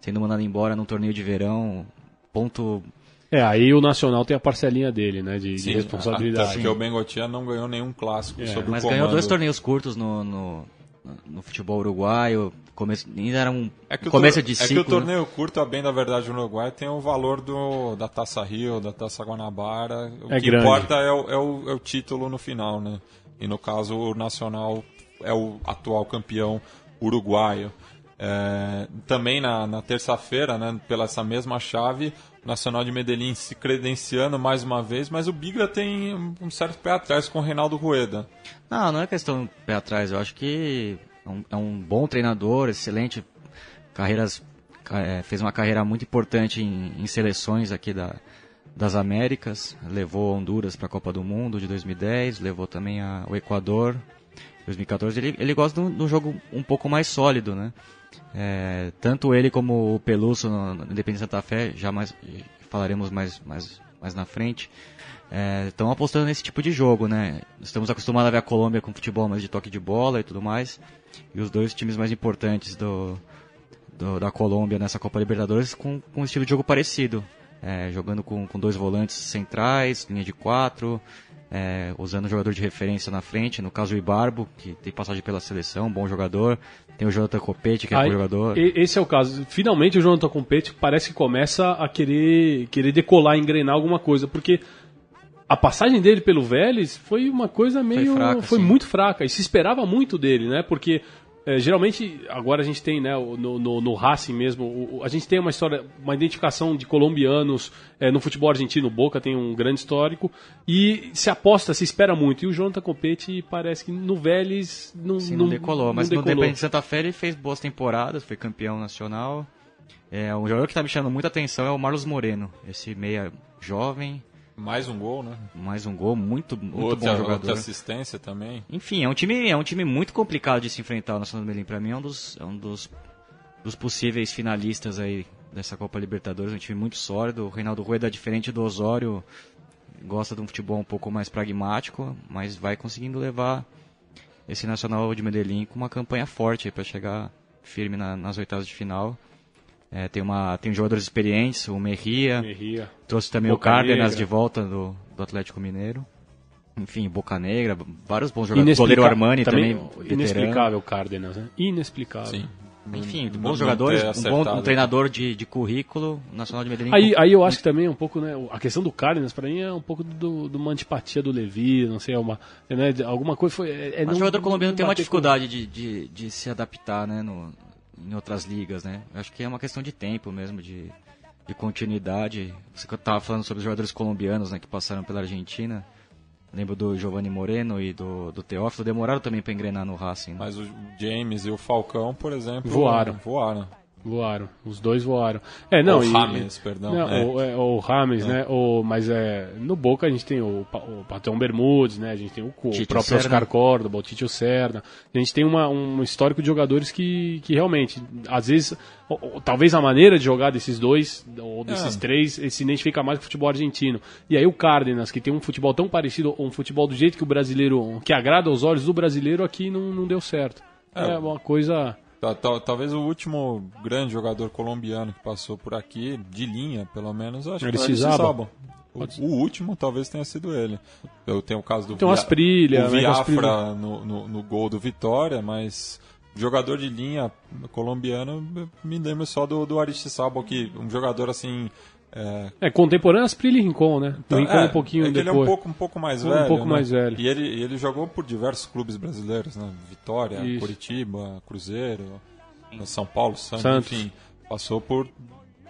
sendo mandado embora num torneio de verão, ponto É, aí o Nacional tem a parcelinha dele, né? De, de Sim, responsabilidade. Porque o Bengotia não ganhou nenhum clássico É, sobre Mas o comando. ganhou dois torneios curtos no, no, no futebol uruguaio. Começo, ainda era um É que, o começo tor- de é ciclo. que o torneio curto, a bem da verdade, no Uruguai tem o valor do, da Taça Rio, da Taça Guanabara. O É que grande. importa é o, é, o, é o título no final, né? E no caso, o Nacional é o atual campeão uruguaio. É, também na, na terça-feira, né, pela essa mesma chave, Nacional de Medellín se credenciando mais uma vez, mas o Bigra tem um- um certo pé atrás com o Reinaldo Rueda. Não, não é questão de pé atrás. Eu acho que é um, é um bom treinador, excelente, carreiras, é, fez uma carreira muito importante em, em seleções aqui da, das Américas, levou Honduras para a Copa do Mundo de 2010, levou também a, o Equador 2014. Ele, ele gosta de um, jogo um pouco mais sólido, né? É, tanto ele como o Peluso no, Independente Santa Fé, já mais, falaremos mais, mais, mais na frente, estão é, apostando nesse tipo de jogo, né? Estamos acostumados a ver a Colômbia com futebol mais de toque de bola e tudo mais, e os dois times mais importantes do, do da Colômbia nessa Copa Libertadores com, com um estilo de jogo parecido, é, jogando com, com dois volantes centrais, linha de quatro, é, usando o jogador de referência na frente, no caso o Ibarbo, que tem passagem pela seleção, bom jogador. Tem o Jonathan Copete, que é Aí, bom jogador. Esse é o caso. Finalmente o Jonathan Copete parece que começa a querer, querer decolar, engrenar alguma coisa, porque a passagem dele pelo Vélez foi uma coisa meio. Foi, fraca, foi muito fraca. E se esperava muito dele, né? Porque é, geralmente, agora a gente tem, né, no, no, no Racing mesmo, o, a gente tem uma história, uma identificação de colombianos é, no futebol argentino, Boca tem um grande histórico, e se aposta, se espera muito. E o Jonathan Copete parece que no Vélez não, Sim, não, não decolou, mas não decolou. no de Santa Fé ele fez boas temporadas, foi campeão nacional. É, um jogador que está me chamando muita atenção é o Marlos Moreno, esse meia jovem, mais um gol, né? Mais um gol, muito, muito outra, bom jogador. Outra assistência também. Enfim, é um time, é um time muito complicado de se enfrentar o Nacional do Medellín. Para mim é um dos, é um dos, dos possíveis finalistas aí dessa Copa Libertadores. Um time muito sólido. O Reinaldo Rueda, é diferente do Osório, gosta de um futebol um pouco mais pragmático, mas vai conseguindo levar esse Nacional de Medellín com uma campanha forte para chegar firme na, nas oitavas de final. É, tem, uma, tem jogadores experientes, o Merria. Merria. Trouxe também Boca o Cárdenas de volta do, do Atlético Mineiro. Enfim, Boca Negra, vários bons jogadores. O goleiro Armani também. também inexplicável o Cárdenas, né? Inexplicável. Sim. Enfim, bons jogadores, um bom um treinador de, de currículo, Nacional de Medellín. Aí, aí eu acho que também é um pouco, né, a questão do Cárdenas para mim é um pouco do, de uma antipatia do Levi, não sei, é uma, né, alguma coisa foi... É, é o jogador colombiano tem uma dificuldade com... de, de, de se adaptar, né, no, em outras ligas, né? Acho que é uma questão de tempo mesmo, de, de continuidade. Você estava falando sobre os jogadores colombianos, né, que passaram pela Argentina. Lembro do Giovanni Moreno e do, do Teófilo, demoraram também para engrenar no Racing. Né? Mas o James e o Falcão, por exemplo, voaram. Voaram. Voaram, os dois voaram. É, não, o Rames, perdão. Não, é. O, é, o Rames, é. né? O, mas é, no Boca a gente tem o, o Patrão Bermudes, né? A gente tem o, o próprio Serna. Oscar Córdoba, o Tito Serna. A gente tem uma, um histórico de jogadores que, que realmente, às vezes, ou, ou, talvez a maneira de jogar desses dois, ou desses é. três, se identifica mais com o futebol argentino. E aí o Cárdenas, que tem um futebol tão parecido, um futebol do jeito que o brasileiro, que agrada aos olhos do brasileiro, aqui não, não deu certo. É, é uma coisa Talvez o último grande jogador colombiano que passou por aqui, de linha, pelo menos, acho que foi o o, o, último talvez tenha sido ele. Eu tenho o caso do Tem Via, Asprilha, o Viafra no, no, no, gol do Vitória, mas jogador de linha colombiano me lembro só do, do Aristizábal, que um jogador assim é, é contemporâneo Asprilla e Rincon, né? Então, Rincon é, um pouquinho é depois. Ele é um pouco, um pouco mais um velho. Um pouco né? mais velho. E ele, ele jogou por diversos clubes brasileiros, né? Vitória, Isso. Curitiba, Cruzeiro, São Paulo, Santos, Santos, enfim. Passou por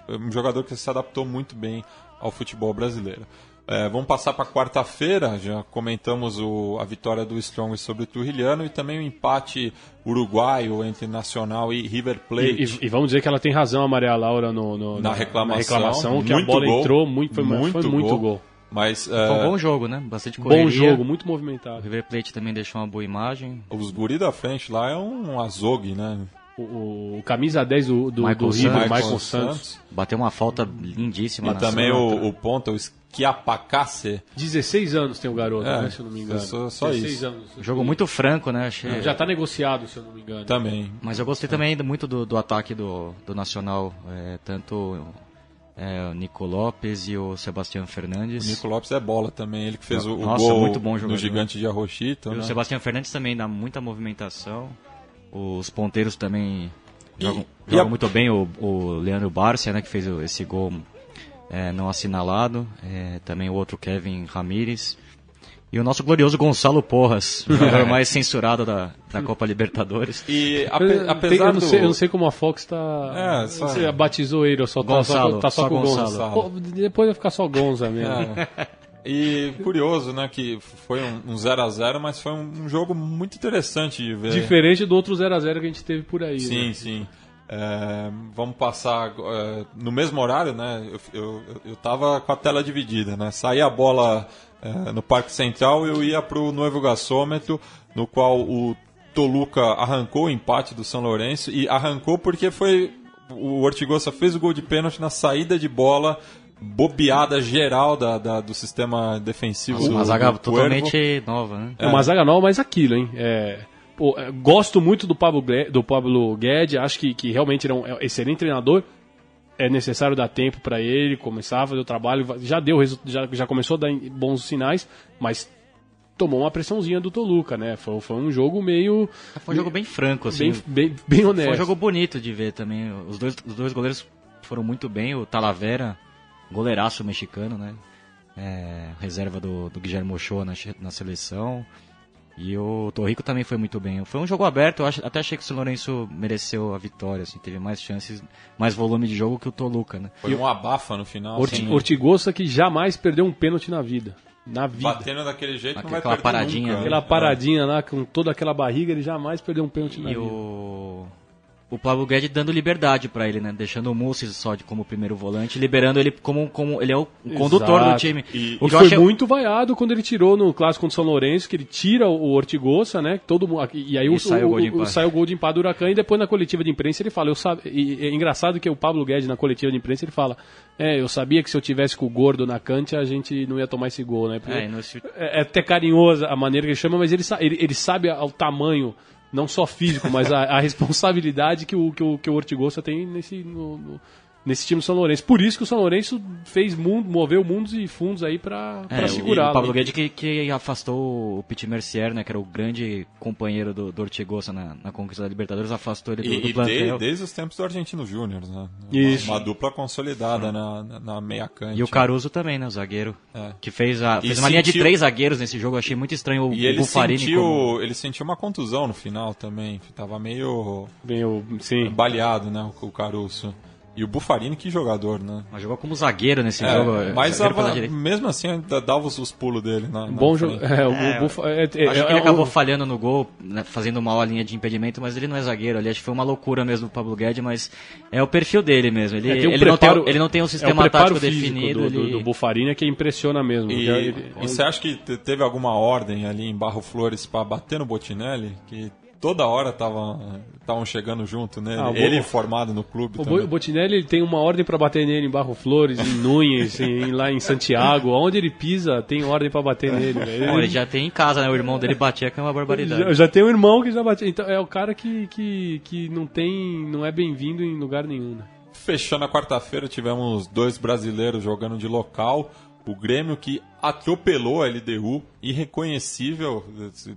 um jogador que se adaptou muito bem ao futebol brasileiro. É, vamos passar para quarta-feira, já comentamos o, a vitória do Strong sobre o Turrilhano e também o empate uruguaio entre Nacional e River Plate. E, e, e vamos dizer que ela tem razão, a Maria Laura, no, no na, reclamação, na reclamação que a bola gol, entrou, muito, foi muito, foi muito gol. gol. Mas, foi um é, bom jogo, né? Bastante correria. Bom jogo, muito movimentado. O River Plate também deixou uma boa imagem. Os guri da frente lá é um azogue, né? O, o, camisa 10 do, do, Michael do River, Santos. Michael Santos. Bateu uma falta lindíssima. E também o, o ponta, o Schiapacasse. 16 anos tem o garoto, é, né, se eu não me engano. Só, só 16 isso. anos. Jogo muito franco, né? Achei... Já está negociado, se eu não me engano. Também. Mas eu gostei também muito do, do ataque do, do Nacional. É, tanto é, o Nico Lopes e o Sebastião Fernandes. O Nico Lopes é bola também, ele que fez o, Nossa, o gol muito bom jogador. no gigante de Arrochito. E né? o Sebastião Fernandes também dá muita movimentação. Os ponteiros também e, jogam, e jogam a... muito bem. O, o Leandro Barcia, né, que fez esse gol é, não assinalado. É, também o outro Kevin Ramírez. E o nosso glorioso Gonçalo Porras, o jogador mais censurado da, da Copa Libertadores. E ape, apesar eu, não sei, do... eu não sei como a Fox está. É, só... Você batizou ele, ou só Gonçalo, tá só, tá só, só com Gonçalo. Gonçalo. Depois vai ficar só Gonza mesmo. É. E curioso, né, que foi um 0 a 0 mas foi um, um, jogo muito interessante de ver. Diferente do outro 0 a 0 que a gente teve por aí. Sim, né? sim. É, vamos passar é, no mesmo horário, né? Eu, eu, eu tava com a tela dividida, né? Saía a bola é, no Parque Central, eu ia para o Novo Gasômetro, no qual o Toluca arrancou o empate do São Lourenço e arrancou porque foi o Ortigosa fez o gol de pênalti na saída de bola bobeada geral da, da, do sistema defensivo. Uma zaga totalmente nova, né? É. Uma zaga nova, mas aquilo, hein? É, pô, é, gosto muito do Pablo, do Pablo Guedes, acho que, que realmente ele é um excelente treinador. É necessário dar tempo para ele começar a fazer o trabalho. Já deu já, já começou a dar bons sinais, mas tomou uma pressãozinha do Toluca, né? Foi, foi um jogo meio. Foi um jogo bem franco, assim. Bem, bem, bem honesto. Foi um jogo bonito de ver também. Os dois, os dois goleiros foram muito bem. O Talavera goleiraço mexicano, né? É, reserva do, do Guilherme Ochoa na, na seleção. E o Torrico também foi muito bem. Foi um jogo aberto, eu acho, até achei que o São Lourenço mereceu a vitória, assim, teve mais chances, mais volume de jogo que o Toluca, né? Foi um abafa no final. Orti, assim, Ortigosa que jamais perdeu um pênalti na vida. Na vida. Batendo daquele jeito Aquela não vai perder paradinha, nunca. né? Aquela paradinha lá, com toda aquela barriga, ele jamais perdeu um pênalti na E vida. O Pablo Guedes dando liberdade pra ele, né? Deixando o Mussis só de como primeiro volante, liberando ele como, como ele é o condutor Exato. do time. E- o que eu foi achei- muito vaiado quando ele tirou no clássico contra o São Lourenço, que ele tira o Ortigosa, né? Todo e aí E o, sai o gol de o- o- empate. sai o gol de empate do Huracan e depois na coletiva de imprensa ele fala, eu sabe, e é engraçado que o Pablo Guedes na coletiva de imprensa ele fala, é, eu sabia que se eu tivesse com o gordo na cante a gente não ia tomar esse gol, né? É, é, é até carinhosa a maneira que ele chama, mas ele, ele, ele sabe o tamanho, não só físico, mas a, a responsabilidade que o, que o, que o Ortigosa tem nesse, no- no- nesse time do São Lourenço. Por isso que o São Lourenço fez mundo, moveu mundos e fundos aí pra, É, segurar. O Pablo Guedes que, que afastou o Pete Mercier, né? Que era o grande companheiro do, do Ortigosa na, na conquista da Libertadores, afastou ele do, E, do e plantel. de- desde os tempos do Argentino Júnior, né? Uma, uma dupla consolidada na, na, na meia cante. E o Caruso também, né? O zagueiro. É. Que fez, a, E fez uma linha de sentiu- três zagueiros nesse jogo. Achei muito estranho o, E o ele Buffarini sentiu, como- ele sentiu uma contusão no final também. Tava meio Bem, o- sim. baleado, né? O, o Caruso. E o Buffarini, que jogador, né? Mas jogou como zagueiro nesse É, jogo. mas zagueiro direita. mesmo assim ainda dava os, os pulos dele na, na Bom jogo. É, o É, Bufa- é, é, Acho é, que ele é acabou um- falhando no gol, né, fazendo uma a linha de impedimento, mas ele não é zagueiro ali. Acho que foi uma loucura mesmo do Pablo Guedes, mas é o perfil dele mesmo. Ele, é, tem um ele, não, preparo- tem, ele não tem um é o sistema tático definido. do, do, ele- do Buffarini que impressiona mesmo. E, ele- e você acha que te- teve alguma ordem ali em Barro Flores para bater no Botinelli? Que toda hora estavam chegando junto nele. Ah, ele formado no clube O também. Bo- Botinelli ele tem uma ordem pra bater nele em Barro Flores, em Núñez, em, lá em Santiago. Onde ele pisa, tem ordem pra bater nele. Bom, ele já tem em casa, né? O irmão dele batia, que é uma barbaridade. Já, já tem um irmão que já bateu. Então é o cara que, que, que não tem. não é bem-vindo em lugar nenhum. Né? Fechando a quarta-feira, tivemos dois brasileiros jogando de local. O Grêmio que atropelou a LDU, irreconhecível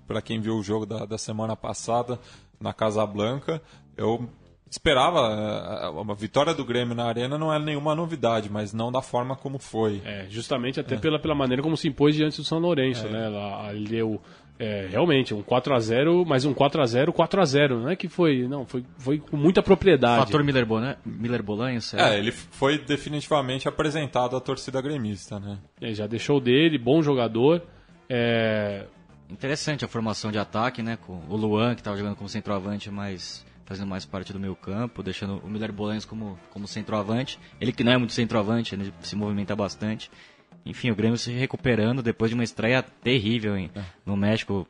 para quem viu o jogo da, da semana passada na Casa Blanca. Eu esperava eh, uma vitória do Grêmio na Arena não é nenhuma novidade, mas não da forma como foi. É, justamente até pela, pela maneira como se impôs diante do São Lourenço, né? Lá, ele deu é, realmente um 4x0, mas um 4x0, 4x0. Não é que foi. Não, foi, foi com muita propriedade. Fator Miller, Bolan, Miller Bolanho, será? É, ele foi definitivamente apresentado à torcida gremista, né? É, já deixou dele, bom jogador. É, Interessante a formação de ataque, né? Com o Luan, que estava jogando como centroavante, mas fazendo mais parte do meio campo, deixando o Miller Bolanhos como, como centroavante. Ele que não é muito centroavante, ele se movimenta bastante. Enfim, o Grêmio se recuperando depois de uma estreia terrível hein? no México.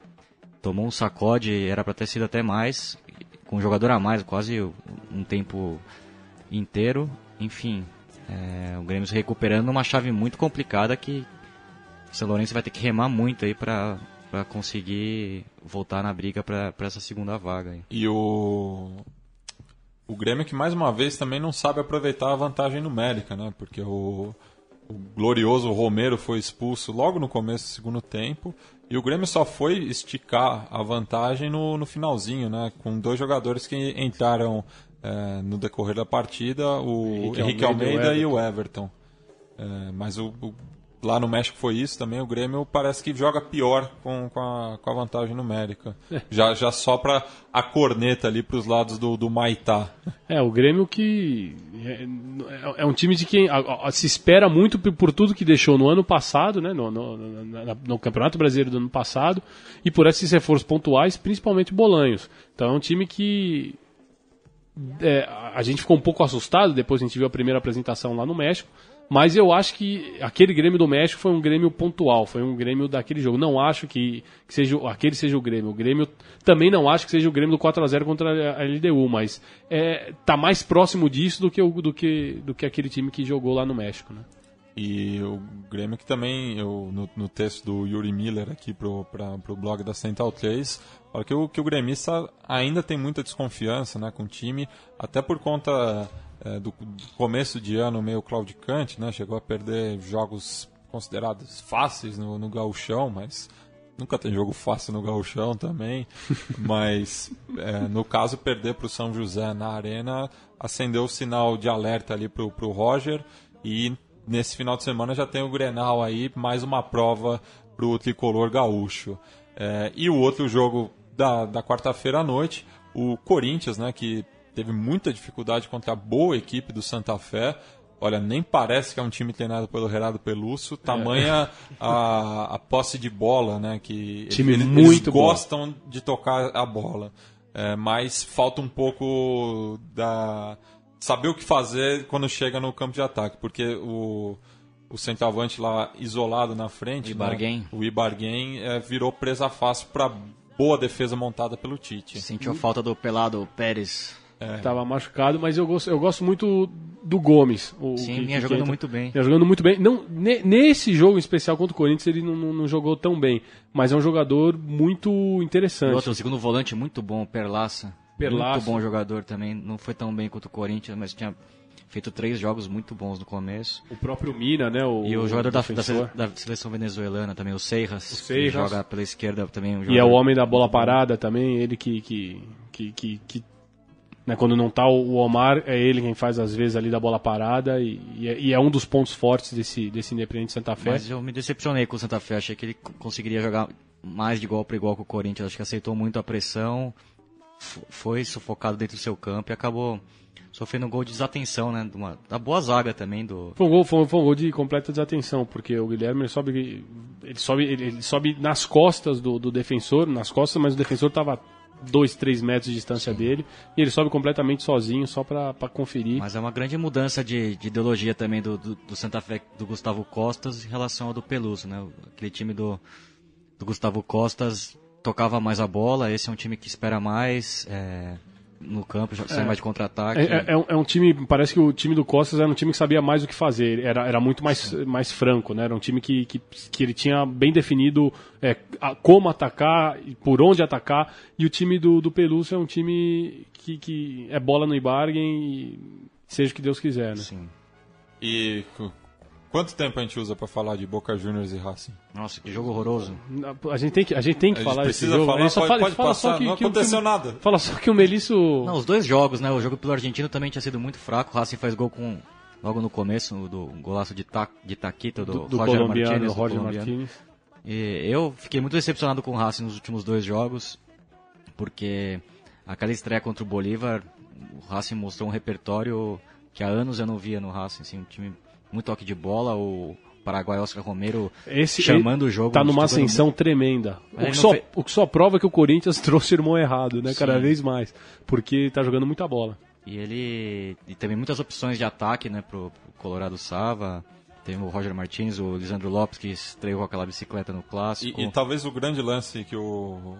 Tomou um sacode, era para ter sido até mais, com um jogador a mais, quase um tempo inteiro. Enfim, é, o Grêmio se recuperando numa chave muito complicada que o São Lourenço vai ter que remar muito aí para para conseguir voltar na briga para essa segunda vaga. Aí. E o o Grêmio que mais uma vez também não sabe aproveitar a vantagem numérica, né? Porque o, o glorioso Romero foi expulso logo no começo do segundo tempo e o Grêmio só foi esticar a vantagem no, no finalzinho, né? Com dois jogadores que entraram eh, no decorrer da partida, o Henrique Henrique, Almeida Almeida, e e o Everton. Eh, mas o, o- lá no México foi isso também. O Grêmio parece que joga pior com, com, a, com a vantagem numérica. Já, já sopra a corneta ali para os lados do, do Maitá. É, o Grêmio que é, é- é um time de quem a- a- se espera muito por, por tudo que deixou no ano passado, né, no, no- na- no Campeonato Brasileiro do ano passado, e por esses reforços pontuais, principalmente Bolanhos. Então é um time que é, a gente ficou um pouco assustado depois a gente viu a primeira apresentação lá no México. Mas eu acho que aquele Grêmio do México foi um Grêmio pontual, foi um Grêmio daquele jogo. Não acho que, que seja, aquele seja o Grêmio. O Grêmio também não acho que seja o Grêmio do 4 a 0 contra a LDU, mas é, tá mais próximo disso do que, o, do, que, do que aquele time que jogou lá no México. Né? E o Grêmio que também, eu, no, no texto do Yuri Miller aqui pra, pro blog da Central 3, fala que o, que o gremista ainda tem muita desconfiança né, com o time, até por conta é, do, do, começo de ano meio claudicante, né, chegou a perder jogos considerados fáceis no, no gauchão, mas nunca tem jogo fácil no gauchão também, mas é, no caso perder para o São José na arena acendeu o sinal de alerta ali para o Roger. E nesse final de semana já tem o Grenal aí, mais uma prova para o tricolor gaúcho. É, e o outro jogo da, da quarta-feira à noite, o Corinthians, né, que teve muita dificuldade contra a boa equipe do Santa Fé. Olha, nem parece que é um time treinado pelo Renato Peluso, tamanha é. a, a posse de bola, né? Que time eles, muito eles gostam bom. de tocar a bola. É, mas falta um pouco da saber o que fazer quando chega no campo de ataque, porque o, o centroavante lá isolado na frente, o Ibarguen, né, o Ibarguen é, virou presa fácil para boa defesa montada pelo Tite. Sentiu falta do pelado Pérez. É. Tava machucado, mas eu gosto, eu gosto muito do Gomes. O, Sim, que, vinha jogando entra, muito bem. Vinha jogando muito bem. Não, nesse jogo em especial contra o Corinthians ele não, não, não, jogou tão bem, mas é um jogador muito interessante. Outro, um segundo volante muito bom, Perlaça. Perlaço. Muito bom jogador também. Não foi tão bem quanto o Corinthians, mas tinha feito três jogos muito bons no começo. O próprio Mina, né? O, e o jogador da, da, da, seleção venezuelana também, o Seiras. O Seiras. joga pela esquerda também. Um e é o homem da bola parada também, ele que, que, que, que, que né, quando não tá o Omar, é ele quem faz às vezes ali da bola parada e, e, é, e é, um dos pontos fortes desse, desse Independente Santa Fé. Mas eu me decepcionei com o Santa Fé, achei que ele conseguiria jogar mais de igual para igual com o Corinthians, acho que aceitou muito a pressão foi sufocado dentro do seu campo e acabou sofrendo um gol de desatenção, né? De uma, da boa zaga também do. Foi um gol, foi, foi um gol de completa desatenção, porque o Guilherme ele sobe, ele sobe, ele, ele sobe nas costas do, do, defensor, nas costas, mas o defensor estava dois, três metros de distância Sim. dele e ele sobe completamente sozinho só para conferir. Mas é uma grande mudança de, de ideologia também do, do, do, Santa Fé, do Gustavo Costas em relação ao do Peluso, né? Aquele time do, do Gustavo Costas tocava mais a bola, esse é um time que espera mais é, no campo, sai é. mais de contra-ataque. É, é, é, um, é, um, time, parece que o time do Costas era um time que sabia mais o que fazer, era, era muito mais, mais franco, né? era um time que, que, que ele tinha bem definido é, a, como atacar, por onde atacar, e o time do, do Pelúcio é um time que, que é bola no Ibargen e seja o que Deus quiser. Né? Sim. E Quanto tempo a gente usa para falar de Boca Juniors e Racing? Nossa, que jogo horroroso. A gente tem que, a gente tem que a falar desse jogo. Falar, só pode, fala, pode fala passar, só que, não que, aconteceu que, nada. Fala só que o Melício... Não, os dois jogos, né? O jogo pelo argentino também tinha sido muito fraco. O Racing faz gol com logo no começo do golaço de, ta, de Taquito do, do, Roger Martínez. Roger Martínez. E eu fiquei muito decepcionado com o Racing nos últimos dois jogos, porque aquela estreia contra o Bolívar, o Racing mostrou um repertório que há anos eu não via no Racing, assim, um time muito toque de bola, o Paraguai Oscar Romero Esse, chamando o jogo. Tá numa ascensão tremenda. O que, só, fez... o que, só, prova que o Corinthians trouxe o irmão errado, né? Sim. Cada vez mais. Porque tá jogando muita bola. E ele e também muitas opções de ataque, né, pro, pro Colorado Sava. Tem o Roger Martins, o Lisandro Lopes, que estreou aquela bicicleta no clássico. E, e talvez o grande lance que o,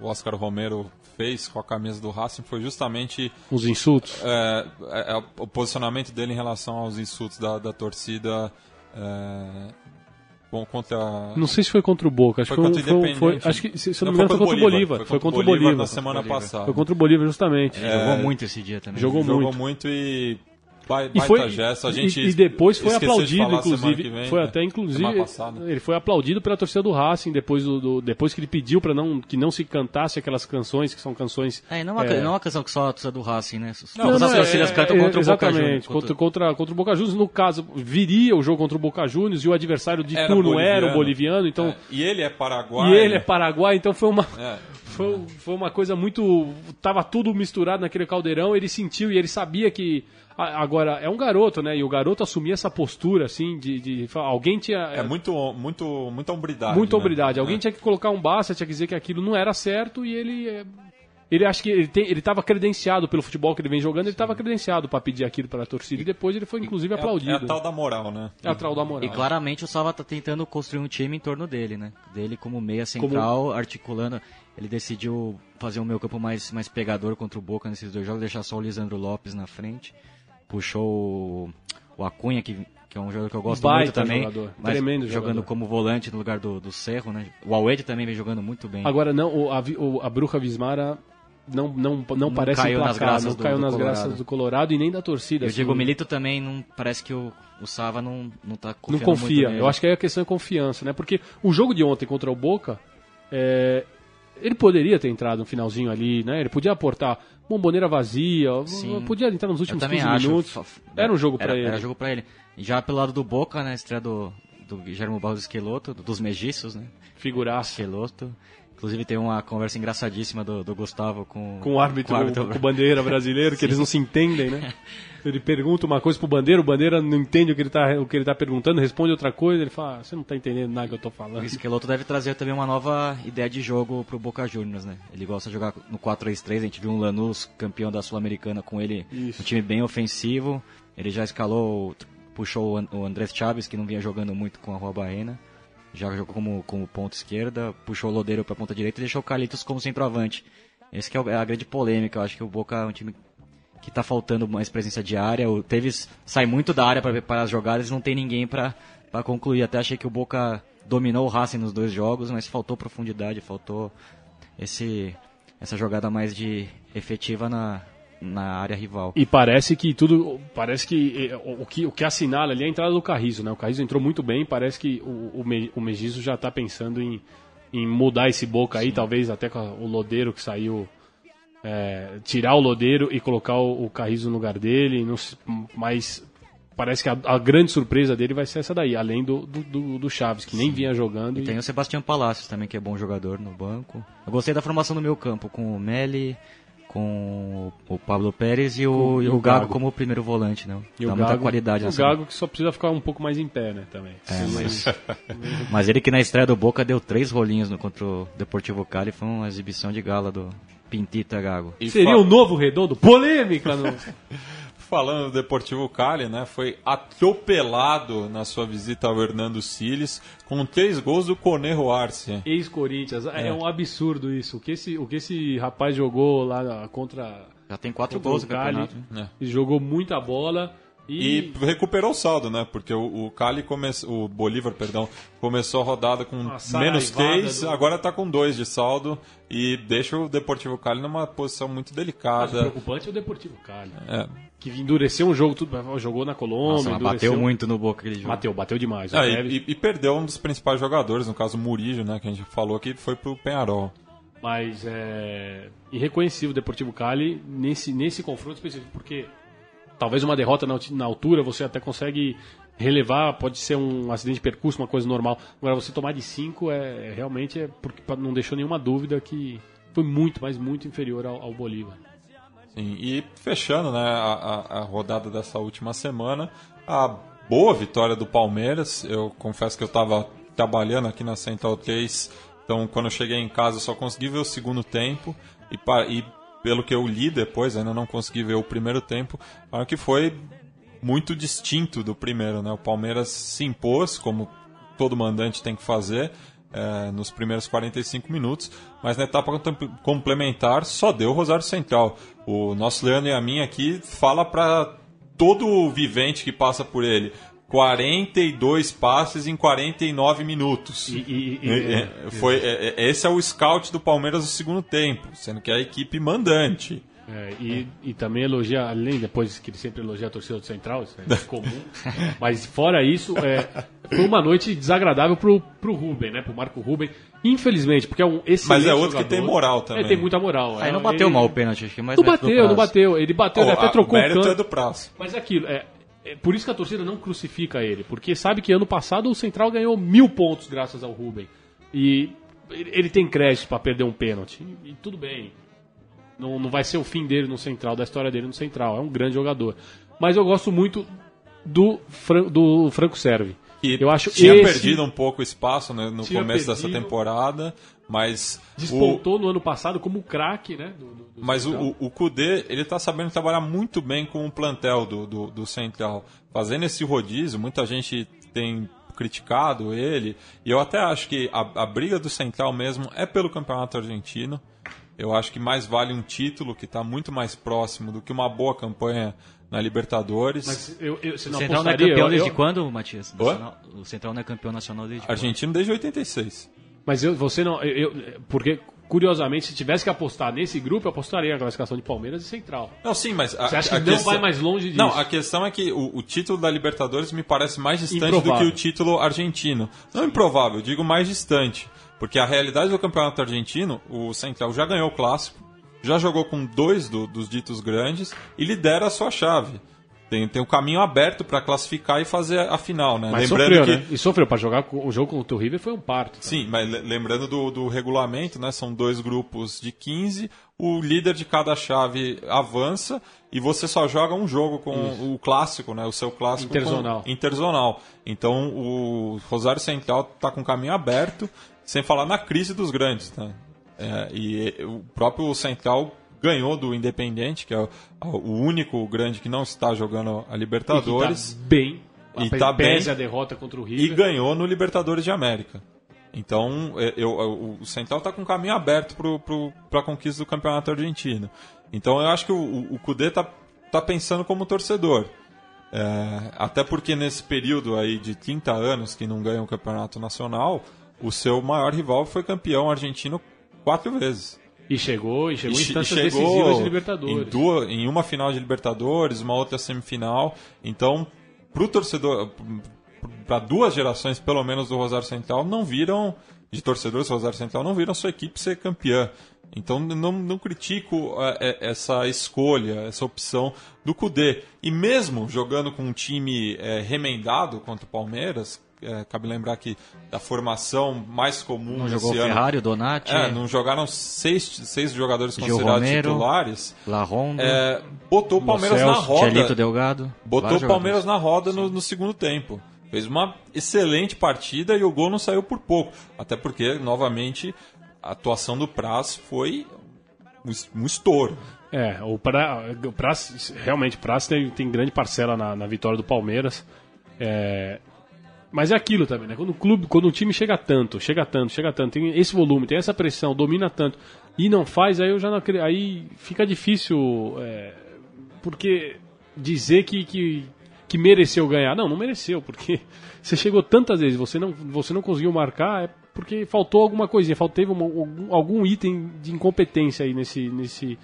o, Oscar Romero fez com a camisa do Racing foi justamente. Os insultos? É, é, é o posicionamento dele em relação aos insultos da, da torcida. É, bom, contra. Não sei se foi contra o Boca, acho foi que foi, foi, foi, acho que se, se não, não me engano foi contra o Bolívar. Foi contra o Bolívar, na semana passada. Foi contra o Bolívar justamente. É, jogou muito esse dia também. Jogou, jogou muito. muito e e foi gesto, a gente e, e depois foi aplaudido, inclusive. Vem, foi até inclusive ele foi aplaudido pela torcida do Racing depois do, do depois que ele pediu para não que não se cantasse aquelas canções que são canções. É, não, é uma, é... não é uma canção que só a torcida do Racing, né? Não, não, as torcidas é, cantam contra o Boca Juniors. Contra, contra, contra o Boca Juniors, no caso, viria o jogo contra o Boca Juniors e o adversário de era turno boliviano. era o boliviano, então. É. E ele é paraguai. E ele é paraguai, então foi uma é. Foi, foi uma coisa muito tava tudo misturado naquele caldeirão, ele sentiu e ele sabia que Agora, é um garoto, né? E o garoto assumir essa postura, assim, de. de alguém tinha. É muito, muito, muita hombridade. Muita né? hombridade. Alguém é. tinha que colocar um basta, tinha que dizer que aquilo não era certo e ele. Ele acha que ele tem, ele estava credenciado pelo futebol que ele vem jogando, ele estava credenciado para pedir aquilo para a torcida e depois ele foi inclusive É, aplaudido. é a tal da moral, né? É a tal da moral. E claramente o Salva tá tentando construir um time em torno dele, né? Dele como meia central, articulando. Ele decidiu fazer um meio campo mais, mais pegador contra o Boca nesses dois jogos, deixar só o Lisandro Lopes na frente. Puxou o, o Acunha, que, que é um jogador que eu gosto Baita muito também. jogador, mas tremendo jogando jogador. como volante no lugar do, do Cerro, né? O Alwed também vem jogando muito bem. Agora não, o- a, o- a Bruja Vismara não, não, não, parece caiu nas emplacar, graças não do- caiu do nas Colorado. graças do Colorado e nem da torcida. E o assim. Diego Milito também não parece que o, o Sava não, não tá não confiando confia. muito nele. Eu acho que aí a questão é confiança, né? Porque o jogo de ontem contra o Boca, é, ele poderia ter entrado no finalzinho ali, né? Ele podia aportar bomboneira vazia, Sim. podia entrar nos Eu últimos também 15 acho. minutos. Era um jogo pra era- ele. Era jogo pra ele. Já pelo lado do Boca, né? Estreia do, do Guilherme Barros Esqueloto, dos Megiços, né? Figuraça. Esqueloto. Inclusive tem uma conversa engraçadíssima do, do Gustavo com, Com o árbitro, com com, com o bandeira brasileiro, que eles não se entendem, né? Ele pergunta uma coisa pro bandeira, o bandeira não entende o que ele tá, o que ele tá perguntando, responde outra coisa, ele fala, ah, você não tá entendendo nada que eu tô O falando. Esqueloto deve trazer também uma nova ideia de jogo pro Boca Juniors, né? Ele gosta de jogar no 4-3-3, a gente viu um Lanús campeão da Sul-Americana com ele, Isso. um time bem ofensivo. Ele já escalou, puxou o An- o Andrés Chaves, que não vinha jogando muito com a Rua Baena. Já jogou como, como ponta esquerda, puxou o Lodeiro pra ponta direita e deixou o Carlitos como centroavante. Esse que é é a grande polêmica, eu acho que o Boca é um time que tá faltando mais presença de área. O Tevez sai muito da área para preparar as jogadas e não tem ninguém para concluir. Até achei que o Boca dominou o Racing nos dois jogos, mas faltou profundidade, faltou esse essa jogada mais de efetiva na, na área rival. E parece que tudo. Parece que eh, o, que o que assinala ali é a entrada do Carrizo, né? O Carrizo entrou muito bem, parece que o, o, Me- o Megizo já tá pensando em, em mudar esse boca aí, talvez até com o Lodeiro que saiu. eh, tirar o Lodeiro e colocar o, o Carrizo no lugar dele, não mas parece que a, a grande surpresa dele vai ser essa daí, além do, do, do- Chaves, que nem vinha jogando. E tem o Sebastião Palacios também, que é bom jogador no banco. Eu gostei da formação do meu campo, com o Meli, com o Pablo Pérez e o, e o Gago, como o primeiro volante, né? e Dá o muita Gago, qualidade o Gago que só precisa ficar um pouco mais em pé, né, também. É, mas, mas ele que na estreia do Boca deu três rolinhos no, contra o Deportivo Cali, foi uma exibição de gala do Pintita Gago. E Seria fa- o novo redondo? Polêmica! No... Falando do Deportivo Cali, né, foi atropelado na sua visita ao Hernando Siles com três gols do Conejo Arce. Ex-Corinthians. É. um absurdo isso. O que esse, o que esse rapaz jogou lá contra, Já tem quatro contra gols o no Cali. campeonato. né? Ele jogou muita bola e, E recuperou o saldo, né? Porque o, o Cali começou, o Bolívar, perdão, começou a rodada com Uma menos saraivada três, do- agora tá com dois de saldo e deixa o Deportivo Cali numa posição muito Mas o delicada. preocupante é o Deportivo Cali. É. Que endureceu um jogo, tudo, jogou na Colômbia, Nossa, bateu muito no Boca aquele jogo. Bateu, bateu demais. Tevez- e, e perdeu um dos principais jogadores, no caso o Murillo, né? Que a gente falou que foi pro Penharol. Mas é irreconhecível o Deportivo Cali nesse, nesse confronto específico, porque talvez uma derrota na, na altura você até consegue relevar, pode ser um acidente de percurso, uma coisa normal. Agora você tomar de 5 é, é realmente é porque não deixou nenhuma dúvida que foi muito, mas muito inferior ao, ao Bolívar. Sim, e fechando né, a, a- rodada dessa última semana, a boa vitória do Palmeiras. Eu confesso que eu estava trabalhando aqui na Central 3, então quando eu cheguei em casa eu só consegui ver o segundo tempo e, e pelo que eu li depois, ainda não consegui ver o primeiro tempo, falaram que foi muito distinto do primeiro. Né? O Palmeiras se impôs, como todo mandante tem que fazer, eh, nos primeiros 45 minutos, mas na etapa complementar só deu o Rosário Central. O nosso Leandro e a mim aqui fala para todo vivente que passa por ele. 42 passes em 49 minutos. E, e- e- É, é, foi, é, esse é o scout do Palmeiras no segundo tempo, sendo que é a equipe mandante. É, e, e também elogia, além depois que ele sempre elogia a torcida do Central, isso é comum. Mas fora isso, é, foi uma noite desagradável pro, pro Ruben, né? Pro Marco Ruben. Infelizmente, porque é um excelente Mas é outro que jogador. tem moral também. É, tem muita moral. Aí É, não bateu ele- mal o pênalti, acho que mais Não bateu, não bateu. Ele bateu, ele Ó, até a- trocou o mérito canto. é do prazo. Mas é aquilo, é, é por isso que a torcida não crucifica ele, porque sabe que ano passado o Central ganhou mil pontos graças ao Ruben. E ele tem crédito para perder um pênalti. E, e tudo bem. Não, não vai ser o fim dele no Central, da história dele no Central. É um grande jogador. Mas eu gosto muito do, Fran- do Franco Serve. Que eu acho tinha esse... perdido um pouco espaço né, no Tinha começo dessa perdido. temporada, mas Despontou no ano passado como craque, né? do- do- do Mas Central. o, o Kudê, ele tá sabendo trabalhar muito bem com o plantel do, do, do Central. Fazendo esse rodízio, muita gente tem criticado ele. E eu até acho que a, a briga do Central mesmo é pelo Campeonato Argentino. Eu acho que mais vale um título que está muito mais próximo do que uma boa campanha na Libertadores. Mas eu, eu, você O não Central não é campeão Eu- desde eu- quando, Matias? Nacional- O Central não é campeão nacional desde quando? Argentino desde 86. Mas eu, você não. Eu, eu- porque, curiosamente, se tivesse que apostar nesse grupo, eu apostaria na classificação de Palmeiras e Central. Não, sim, mas. A, Você acha que a não questão- vai mais longe disso? Não, a questão é que o, o título da Libertadores me parece mais distante Improvável. do que o título argentino. Não improvável, eu digo mais distante. Porque a realidade do campeonato argentino, o Central já ganhou o clássico, já jogou com dois do- dos ditos grandes e lidera a sua chave. Tem, tem um caminho aberto para classificar e fazer a final, né? Mas lembrando sofreu, que. né? E sofreu. Pra jogar com- o jogo contra o River foi um parto. Sim, mas le- lembrando do, do regulamento, né? São dois grupos de 15, o líder de cada chave avança e você só joga um jogo com o clássico, né? O seu clássico com- Interzonal. interzonal. Então o Rosário Central está com o caminho aberto, sem falar na crise dos grandes, né? É, e o próprio Central ganhou do Independente, que é o, o único grande que não está jogando a Libertadores. E tá bem. E tá bem. a derrota contra o e River. ganhou no Libertadores de América. Então, é, eu, eu- o Central está com o caminho aberto para a conquista do Campeonato Argentino. Então, eu acho que o, o, o Cudê está tá pensando como torcedor. É, até porque nesse período aí de 30 anos que não ganha o Campeonato Nacional, o seu maior rival foi campeão argentino quatro vezes. E chegou, e chegou em E che- instâncias chegou decisivas de Em, Libertadores. duas, em uma final de Libertadores, uma outra semifinal. Então, pro torcedor, para duas gerações, pelo menos, do Rosário Central, não viram, de torcedores do Rosário Central, não viram sua equipe ser campeã. Então, não, não critico é, é, essa escolha, essa opção do Cudê. E mesmo jogando com um time é, remendado contra o Palmeiras, é, cabe lembrar que a formação mais comum Não jogou ano Ferrari, Donati, é, não jogaram seis, seis jogadores Gil considerados Romero, titulares. La Ronda, É, botou o Palmeiras Celso, na roda. Tchelito Delgado. Botou o Palmeiras na roda no, no segundo tempo. Fez uma excelente partida e o gol não saiu por pouco. Até porque, novamente, a atuação do Praz foi um, es- um estouro. É, o Praz, realmente, o Praz tem, tem grande parcela na, na vitória do Palmeiras. É, mas é aquilo também, né? Quando o clube, quando o time chega tanto, chega tanto, chega tanto, tem esse volume, tem essa pressão, domina tanto e não faz, aí eu já não aí fica difícil é, porque dizer que, que, que mereceu ganhar, não, não mereceu, porque você chegou tantas vezes, você não, você não conseguiu marcar, é porque faltou alguma coisinha, faltou algum, algum item de incompetência aí nesse nesse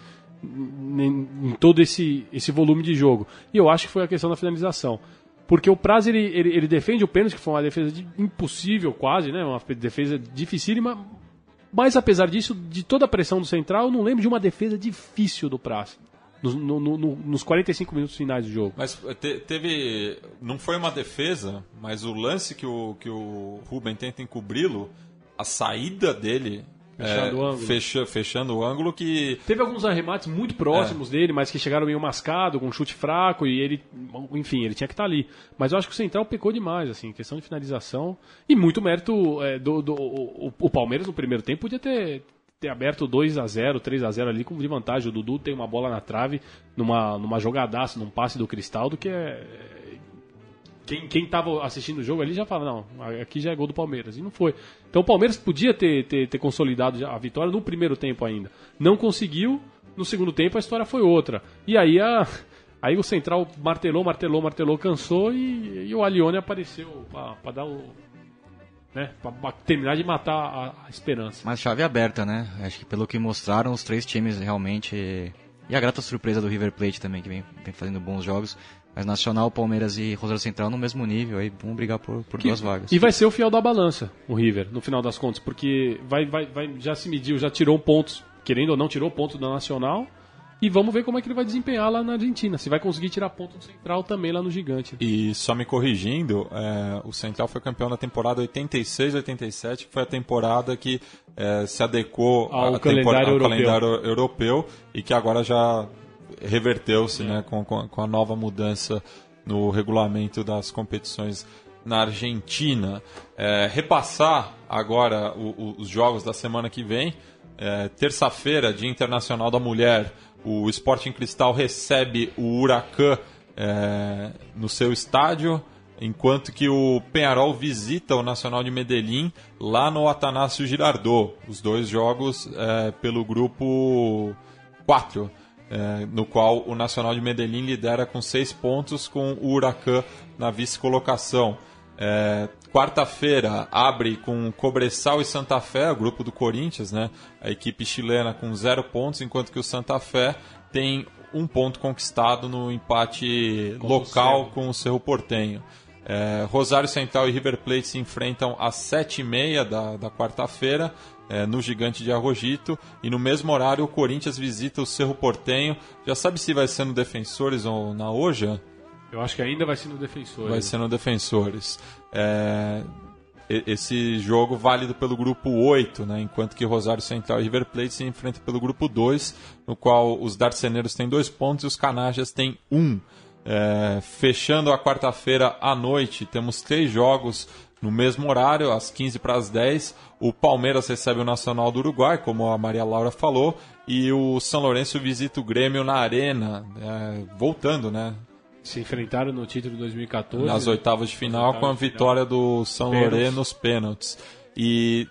em todo esse, esse volume de jogo. E eu acho que foi a questão da finalização. Porque o Praz, ele, ele, ele defende o pênalti, que foi uma defesa de- impossível quase, né? Uma defesa dificílima. Mas apesar disso, de toda a pressão do Central, eu não lembro de uma defesa difícil do Praz. Nos, no- no- no- nos 45 minutos finais do jogo. Mas eh, te- teve. Não foi uma defesa, mas o lance que o, que o Ruben tenta encobri-lo, a saída dele. Fechando é, o ângulo. fecha- fechando o ângulo que Teve alguns arremates muito próximos dele, mas que chegaram meio mascado, com um chute fraco, e ele, enfim, ele tinha que estar ali. Mas eu acho que o Central pecou demais, assim, questão de finalização. E muito mérito é, do. do o, o Palmeiras no primeiro tempo podia ter, ter aberto 2 a 0 3 a 0 ali com de vantagem. O Dudu tem uma bola na trave, numa, numa jogadaça, num passe do Cristaldo, que é. Quem, quem tava assistindo o jogo ali já fala, não, aqui já é gol do Palmeiras. E não foi. Então o Palmeiras podia ter, ter, ter consolidado a vitória no primeiro tempo ainda. Não conseguiu, no segundo tempo a história foi outra. E aí a. Aí o Central martelou, martelou, martelou, cansou e, e o Alione apareceu para dar o. Né, pra terminar de matar a, a esperança. Mas chave aberta, né? Acho que pelo que mostraram, os três times realmente. E a grata surpresa do River Plate também, que vem, vem fazendo bons jogos. Mas Nacional, Palmeiras e Rosário Central no mesmo nível, aí vão brigar por, por duas vagas. E vai ser o fiel da balança, o River, no final das contas, porque vai, vai, vai, já se mediu, já tirou pontos, querendo ou não, tirou pontos da Nacional. E vamos ver como é que ele vai desempenhar lá na Argentina. Se vai conseguir tirar ponto do Central também lá no Gigante. E só me corrigindo, é, o Central foi campeão da temporada 86-87, que foi a temporada que é, se adequou Ao calendário tempora- ao europeu. calendário europeu e que agora já reverteu-se né, com, com, com a nova mudança no regulamento das competições na Argentina. É, repassar agora o, o, os jogos da semana que vem. É, Terça-feira, Dia Internacional da Mulher, o Sporting Cristal recebe o Huracan é, no seu estádio, enquanto que o Penharol visita o Nacional de Medellín lá no Atanásio Girardot. Os dois jogos é, pelo grupo 4. É, no qual o Nacional de Medellín lidera com seis pontos, com o Huracan na vice-colocação. É, Quarta-feira abre com Cobressal e Santa Fé, o grupo do Corinthians, né? A equipe chilena com zero pontos, enquanto que o Santa Fé tem um ponto conquistado no empate com local o com o Cerro Portenho. É, Rosário Central e River Plate se enfrentam às sete e meia da, da quarta-feira é, no Gigante de Arrojito e no mesmo horário o Corinthians visita o Cerro Portenho. Já sabe se vai ser no Defensores ou na Oja? Eu acho que ainda vai ser no Defensores. Vai ser no Defensores. É, esse jogo válido pelo grupo 8, né, enquanto que Rosário Central e River Plate se enfrentam pelo grupo 2, no qual os Darceneiros têm dois pontos e os Canajas têm um. É, fechando a quarta-feira à noite, temos três jogos no mesmo horário, às 15 para as 10. O Palmeiras recebe o Nacional do Uruguai, como a Maria Laura falou, e o São Lourenço visita o Grêmio na Arena, é, voltando, né? se enfrentaram no título de 2014. Nas oitavas de final, oitavas com a vitória do São Lourenço nos pênaltis. E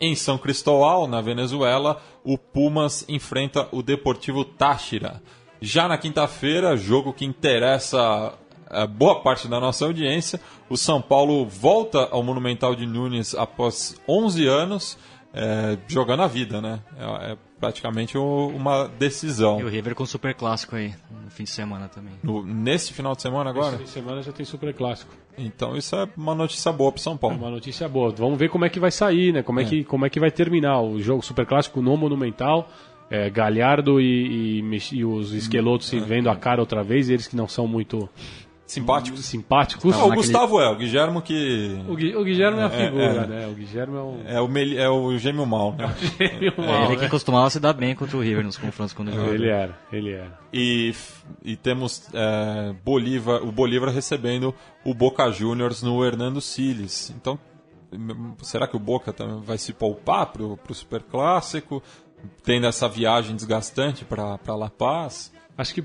em São Cristóbal, na Venezuela, o Pumas enfrenta o Deportivo Táchira. Já na quinta-feira, jogo que interessa a boa parte da nossa audiência, o São Paulo volta ao Monumental de Nunes após 11 anos é, jogando a vida, né? É, é praticamente o, uma decisão. E o River com o Super Clássico aí, no fim de semana também. No, nesse final de semana agora? Nesse fim de semana já tem Super Clássico. Então isso é uma notícia boa para São Paulo. É uma notícia boa. Vamos ver como é que vai sair, né? Como é, é. que, como é que vai terminar o jogo Super Clássico no Monumental. É, Galhardo e, e, e, os esquelotos se vendo a cara outra vez, eles que não são muito Simpáticos. Simpáticos. o Gustavo é, o Guilhermo que. O, Gui, o Guilhermo é a é, figura, é, né? O Guilhermo é o. É o, é o gêmeo mal, né? É gêmeo mal, ele né? que costumava se dar bem contra o River nos confrontos quando jogava. Ele era, ele era. E, e temos é, Bolívar, o Bolívar recebendo o Boca Juniors no Hernando Siles. Então, será que o Boca também vai se poupar para o Super Clássico? Tendo essa viagem desgastante para La Paz? Acho que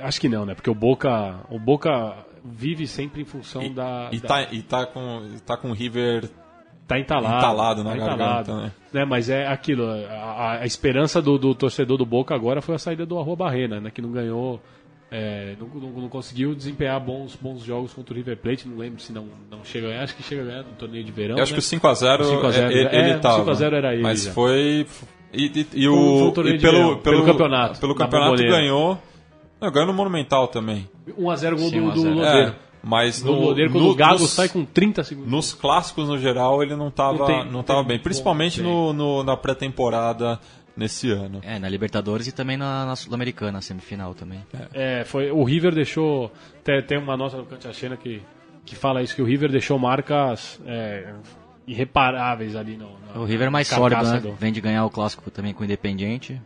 Acho que não, né? Porque o Boca, o Boca vive sempre em função e, da. E, da... Tá, e tá com, tá com o River tá entalado, entalado na tá garganta, entalado, né? né? Mas é aquilo, a, a esperança do, do, torcedor do Boca agora foi a saída do Arroba Barrena, né? Que não ganhou, é, não, não, não, conseguiu desempenhar bons, bons jogos contra o River Plate, não lembro se não, não chega a ganhar, acho que chega a ganhar no torneio de verão. Eu acho né? que o 5x0 ele, ele é, tava. 5x0 era ele. Mas já. foi. E, e, e o, e pelo, pelo, pelo, campeonato. Pelo campeonato ganhou. Não, ganhou no Monumental também. 1x0 gol do, do Lodeiro. É, mas no, no Lodeiro, quando no, o Gago nos, sai com 30 segundos. Nos clássicos, no geral, ele não estava não, tem, não tava bem. Principalmente no, no, na pré-temporada nesse ano. É, na Libertadores e também na, na Sul-Americana, semifinal também. É. é, foi, o River deixou. Tem, tem uma nota no Cantiachena que, que fala isso, que o River deixou marcas é, irreparáveis ali no. Na, o River é mais sólido, né? Do... Vem de ganhar o clássico também com o Independiente.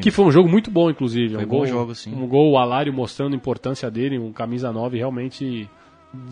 Que foi um jogo muito bom, inclusive. Foi um bom gol, jogo, sim. Um gol, o Alário mostrando a importância dele, um camisa 9 realmente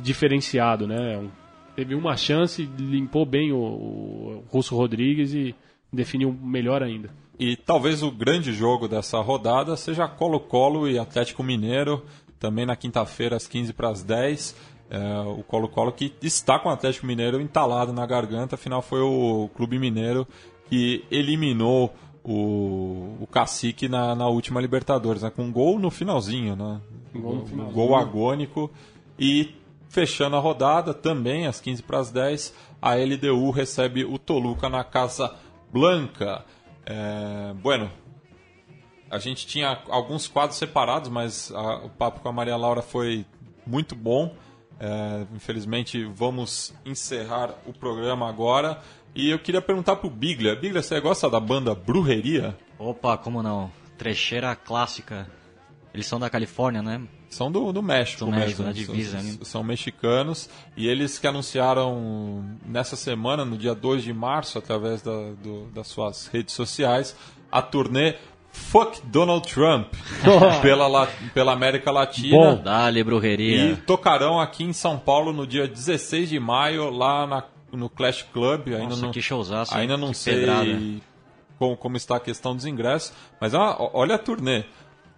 diferenciado, né? Um, teve uma chance, limpou bem o, o Russo Rodrigues e definiu melhor ainda. E talvez o grande jogo dessa rodada seja Colo-Colo e Atlético Mineiro, também na quinta-feira, às 15 para as 10. É, o Colo-Colo que está com o Atlético Mineiro entalado na garganta, afinal foi o Clube Mineiro que eliminou o, o Cacique na, na última Libertadores, né? com um gol no finalzinho, né? Gol, no finalzinho. gol agônico. E fechando a rodada, também às 15 para as 10, a LDU recebe o Toluca na Casa Blanca. É, bueno, a gente tinha alguns quadros separados, mas a, o papo com a Maria Laura foi muito bom. É, infelizmente, vamos encerrar o programa agora. E eu queria perguntar pro Biglia. Biglia, você gosta da banda Brujeria? Opa, como não? Trecheira clássica. Eles são da Califórnia, né? São do, do México do México, mesmo. Na divisa, são, né? são mexicanos. E eles que anunciaram nessa semana, no dia 2 de março, através da, do, das suas redes sociais, a turnê Fuck Donald Trump pela, pela América Latina. Bom, dale, brujeria. E tocarão aqui em São Paulo no dia 16 de maio, lá na, no Clash Club. Ainda Nossa, não, que showzaço, Ainda não sei pedrada. como, como está a questão dos ingressos, mas ah, olha a turnê.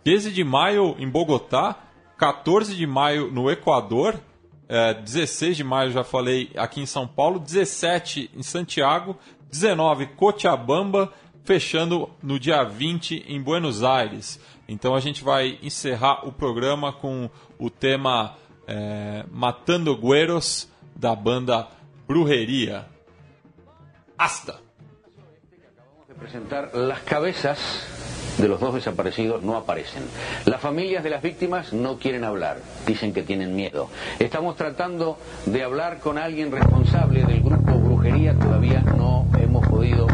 15 de maio em Bogotá, 14 de maio no Equador, é, 16 de maio, já falei, aqui em São Paulo, 17 em Santiago, 19 Cochabamba, fechando no dia 20 em Buenos Aires. Então a gente vai encerrar o programa com o tema é, Matando Güeros da banda Brujeria. Hasta! presentar las cabezas de los dos desaparecidos no aparecen. Las familias de las víctimas no quieren hablar, dicen que tienen miedo. Estamos tratando de hablar con alguien responsable del grupo Brujería, todavía no hemos podido